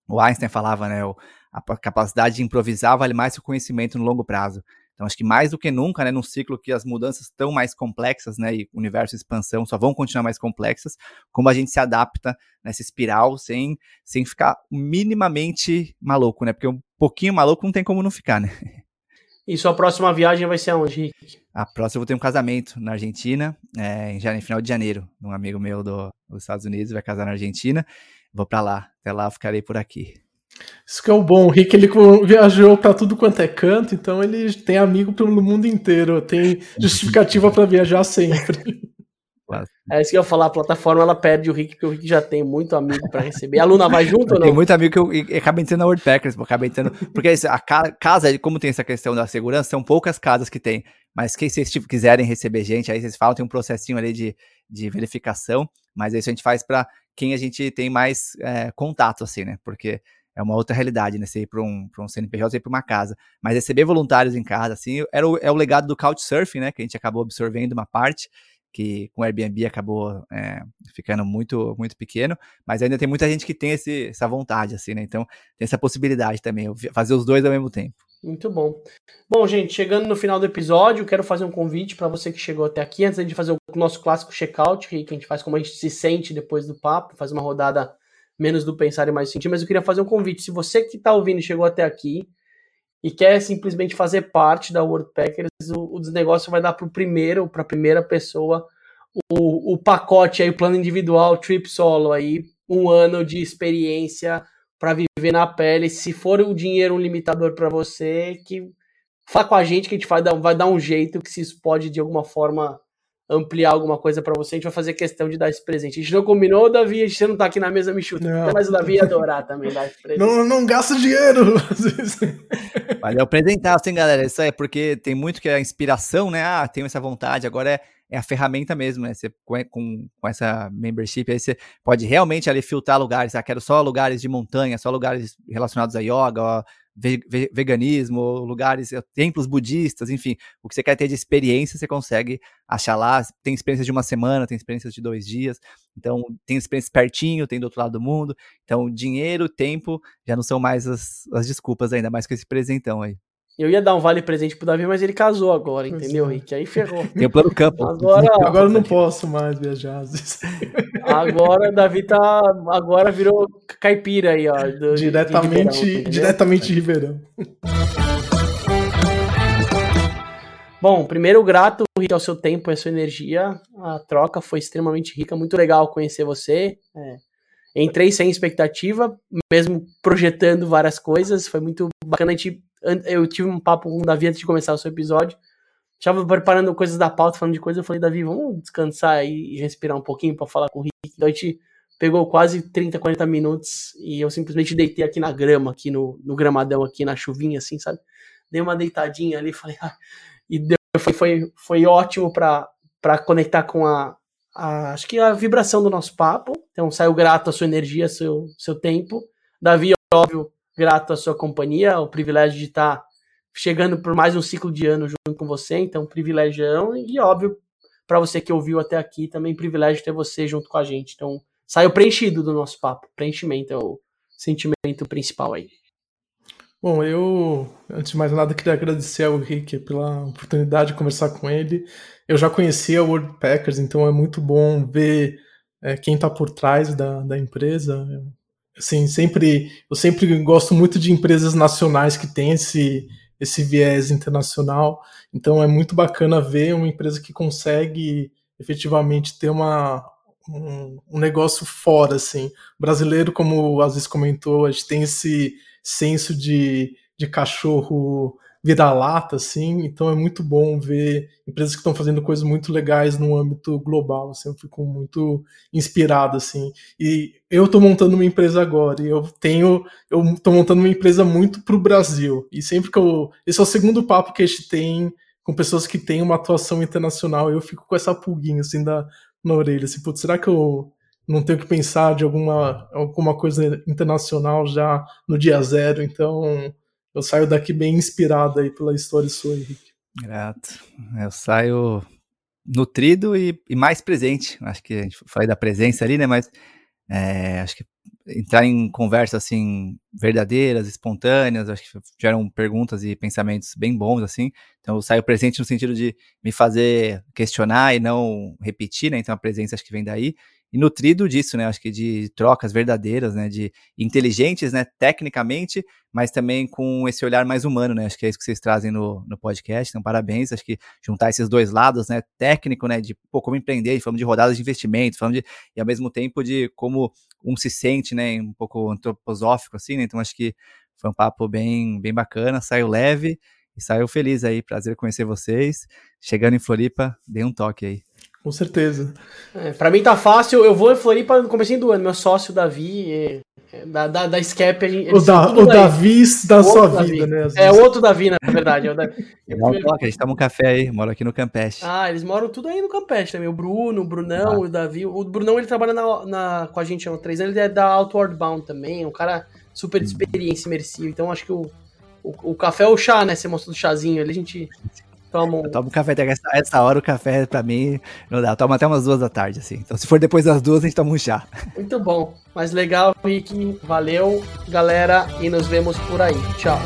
O Einstein falava, né, a capacidade de improvisar vale mais que o conhecimento no longo prazo. Então, acho que mais do que nunca, né, num ciclo que as mudanças estão mais complexas, né, e o universo de expansão só vão continuar mais complexas, como a gente se adapta nessa espiral sem, sem ficar minimamente maluco, né? Porque um pouquinho maluco não tem como não ficar, né? E sua próxima viagem vai ser aonde, Rick? A próxima eu vou ter um casamento na Argentina, é, já no final de janeiro. Um amigo meu do, dos Estados Unidos vai casar na Argentina. Vou para lá. Até lá eu ficarei por aqui. Isso que é o bom, o Rick ele viajou para tudo quanto é canto, então ele tem amigo pelo mundo inteiro, tem justificativa para viajar sempre. É isso que eu ia falar, a plataforma ela perde o Rick, porque o Rick já tem muito amigo para receber. A Luna vai junto ou não? Tem muito amigo que eu, eu acaba entrando na WordPackers, acaba entrando, porque a casa, como tem essa questão da segurança, são poucas casas que tem, mas quem vocês tipo, quiserem receber gente, aí vocês falam, tem um processinho ali de, de verificação, mas isso a gente faz para quem a gente tem mais é, contato, assim, né? Porque é uma outra realidade, né? Você ir para um, um CNPJ, você ir para uma casa. Mas receber voluntários em casa, assim, era o, é o legado do Couchsurfing, né? Que a gente acabou absorvendo uma parte, que com o Airbnb acabou é, ficando muito, muito pequeno, mas ainda tem muita gente que tem esse, essa vontade, assim, né? Então, tem essa possibilidade também, fazer os dois ao mesmo tempo. Muito bom. Bom, gente, chegando no final do episódio, quero fazer um convite para você que chegou até aqui, antes de fazer o nosso clássico check-out, que a gente faz como a gente se sente depois do papo, faz uma rodada menos do pensar e mais sentir, mas eu queria fazer um convite. Se você que está ouvindo chegou até aqui e quer simplesmente fazer parte da WordPackers, o, o desnegócio vai dar para o primeiro, para a primeira pessoa, o, o pacote aí, o plano individual, trip solo aí, um ano de experiência para viver na pele. Se for o dinheiro um limitador para você, que fala com a gente que a gente vai dar, vai dar um jeito que se isso pode de alguma forma ampliar alguma coisa para você, a gente vai fazer questão de dar esse presente. A gente não combinou, Davi, a gente não tá aqui na mesa me chuta. Não. Mas o Davi ia adorar também dar esse presente. Não, não gasta dinheiro! Valeu apresentar, assim, galera. Isso é porque tem muito que é a inspiração, né? Ah, tenho essa vontade, agora é, é a ferramenta mesmo, né? Você, com, com, com essa membership aí, você pode realmente ali filtrar lugares. Ah, quero só lugares de montanha, só lugares relacionados a yoga, ó, veganismo, lugares, eh, templos budistas, enfim, o que você quer ter de experiência, você consegue achar lá. Tem experiências de uma semana, tem experiências de dois dias, então tem experiências pertinho, tem do outro lado do mundo. Então, dinheiro, tempo já não são mais as, as desculpas ainda, mais com esse presentão aí. Eu ia dar um vale presente pro Davi, mas ele casou agora, entendeu, Rick? Aí ferrou. Tem o plano campo. Agora, agora eu não posso mais viajar. Agora Davi tá. Agora virou caipira aí, ó. Do, diretamente de Ribeirão, diretamente de Ribeirão. Bom, primeiro grato, Rick, ao seu tempo e à sua energia. A troca foi extremamente rica, muito legal conhecer você. É. Entrei sem expectativa, mesmo projetando várias coisas. Foi muito bacana a gente eu tive um papo com o Davi antes de começar o seu episódio. Estava preparando coisas da pauta, falando de coisas. Eu falei, Davi, vamos descansar e respirar um pouquinho para falar com o Rick. Então a gente pegou quase 30, 40 minutos e eu simplesmente deitei aqui na grama, aqui no, no gramadão, aqui na chuvinha, assim, sabe? Dei uma deitadinha ali, falei, ah, e deu, foi, foi, foi ótimo para conectar com a, a, acho que a vibração do nosso papo. Então, saiu grato a sua energia, seu, seu tempo. Davi, óbvio, grato à sua companhia, o privilégio de estar chegando por mais um ciclo de ano junto com você, então privilégio e óbvio para você que ouviu até aqui também privilégio ter você junto com a gente. Então saiu preenchido do nosso papo, preenchimento é o sentimento principal aí. Bom, eu, antes de mais nada, queria agradecer ao Rick pela oportunidade de conversar com ele. Eu já conhecia o World Packers, então é muito bom ver é, quem está por trás da, da empresa assim, sempre eu sempre gosto muito de empresas nacionais que têm esse esse viés internacional. Então é muito bacana ver uma empresa que consegue efetivamente ter uma um, um negócio fora assim. Brasileiro, como o Aziz comentou, a gente tem esse senso de, de cachorro vira-lata, assim, então é muito bom ver empresas que estão fazendo coisas muito legais no âmbito global, assim, eu fico muito inspirado, assim, e eu estou montando uma empresa agora, e eu tenho, eu estou montando uma empresa muito para o Brasil, e sempre que eu, esse é o segundo papo que a gente tem com pessoas que têm uma atuação internacional, eu fico com essa pulguinha, assim, da, na orelha, assim, putz, será que eu não tenho que pensar de alguma, alguma coisa internacional já no dia zero, então eu saio daqui bem inspirado aí pela história sua, Henrique. Grato. Eu saio nutrido e, e mais presente. Acho que a gente falei da presença ali, né? Mas é, acho que entrar em conversas assim verdadeiras, espontâneas, acho que geram perguntas e pensamentos bem bons assim. Então eu saio presente no sentido de me fazer questionar e não repetir, né? Então a presença acho que vem daí e nutrido disso, né? Acho que de trocas verdadeiras, né? De inteligentes, né? Tecnicamente, mas também com esse olhar mais humano, né? Acho que é isso que vocês trazem no, no podcast. Então, parabéns. Acho que juntar esses dois lados, né? Técnico, né? De pô, como empreender, falando de rodadas de investimento, falando de. E ao mesmo tempo de como um se sente, né? Um pouco antroposófico, assim, né? Então, acho que foi um papo bem, bem bacana. Saiu leve e saiu feliz aí. Prazer conhecer vocês. Chegando em Floripa, dê um toque aí. Com certeza. É, para mim tá fácil. Eu vou em Floripa no começo do ano. Meu sócio, Davi, é, da, da, da Scap. A gente, o, da, o Davi da sua vida, né? É outro Davi, na verdade. É o Davi. a gente toma um café aí, mora aqui no Campeche. Ah, eles moram tudo aí no Campeche também. O Bruno, o Brunão, ah. o Davi. O Brunão, ele trabalha na, na, com a gente há três anos. Ele é da Outward Bound também. Um cara super de experiência imersiva. Então acho que o, o, o café é o chá, né? Você mostrou do chazinho ali. A gente Tomo... Eu tomo café até essa, essa hora, o café pra mim não dá. Eu tomo até umas duas da tarde, assim. Então, se for depois das duas, a gente toma um chá. Muito bom. Mas legal, Rick. Valeu, galera. E nos vemos por aí. Tchau.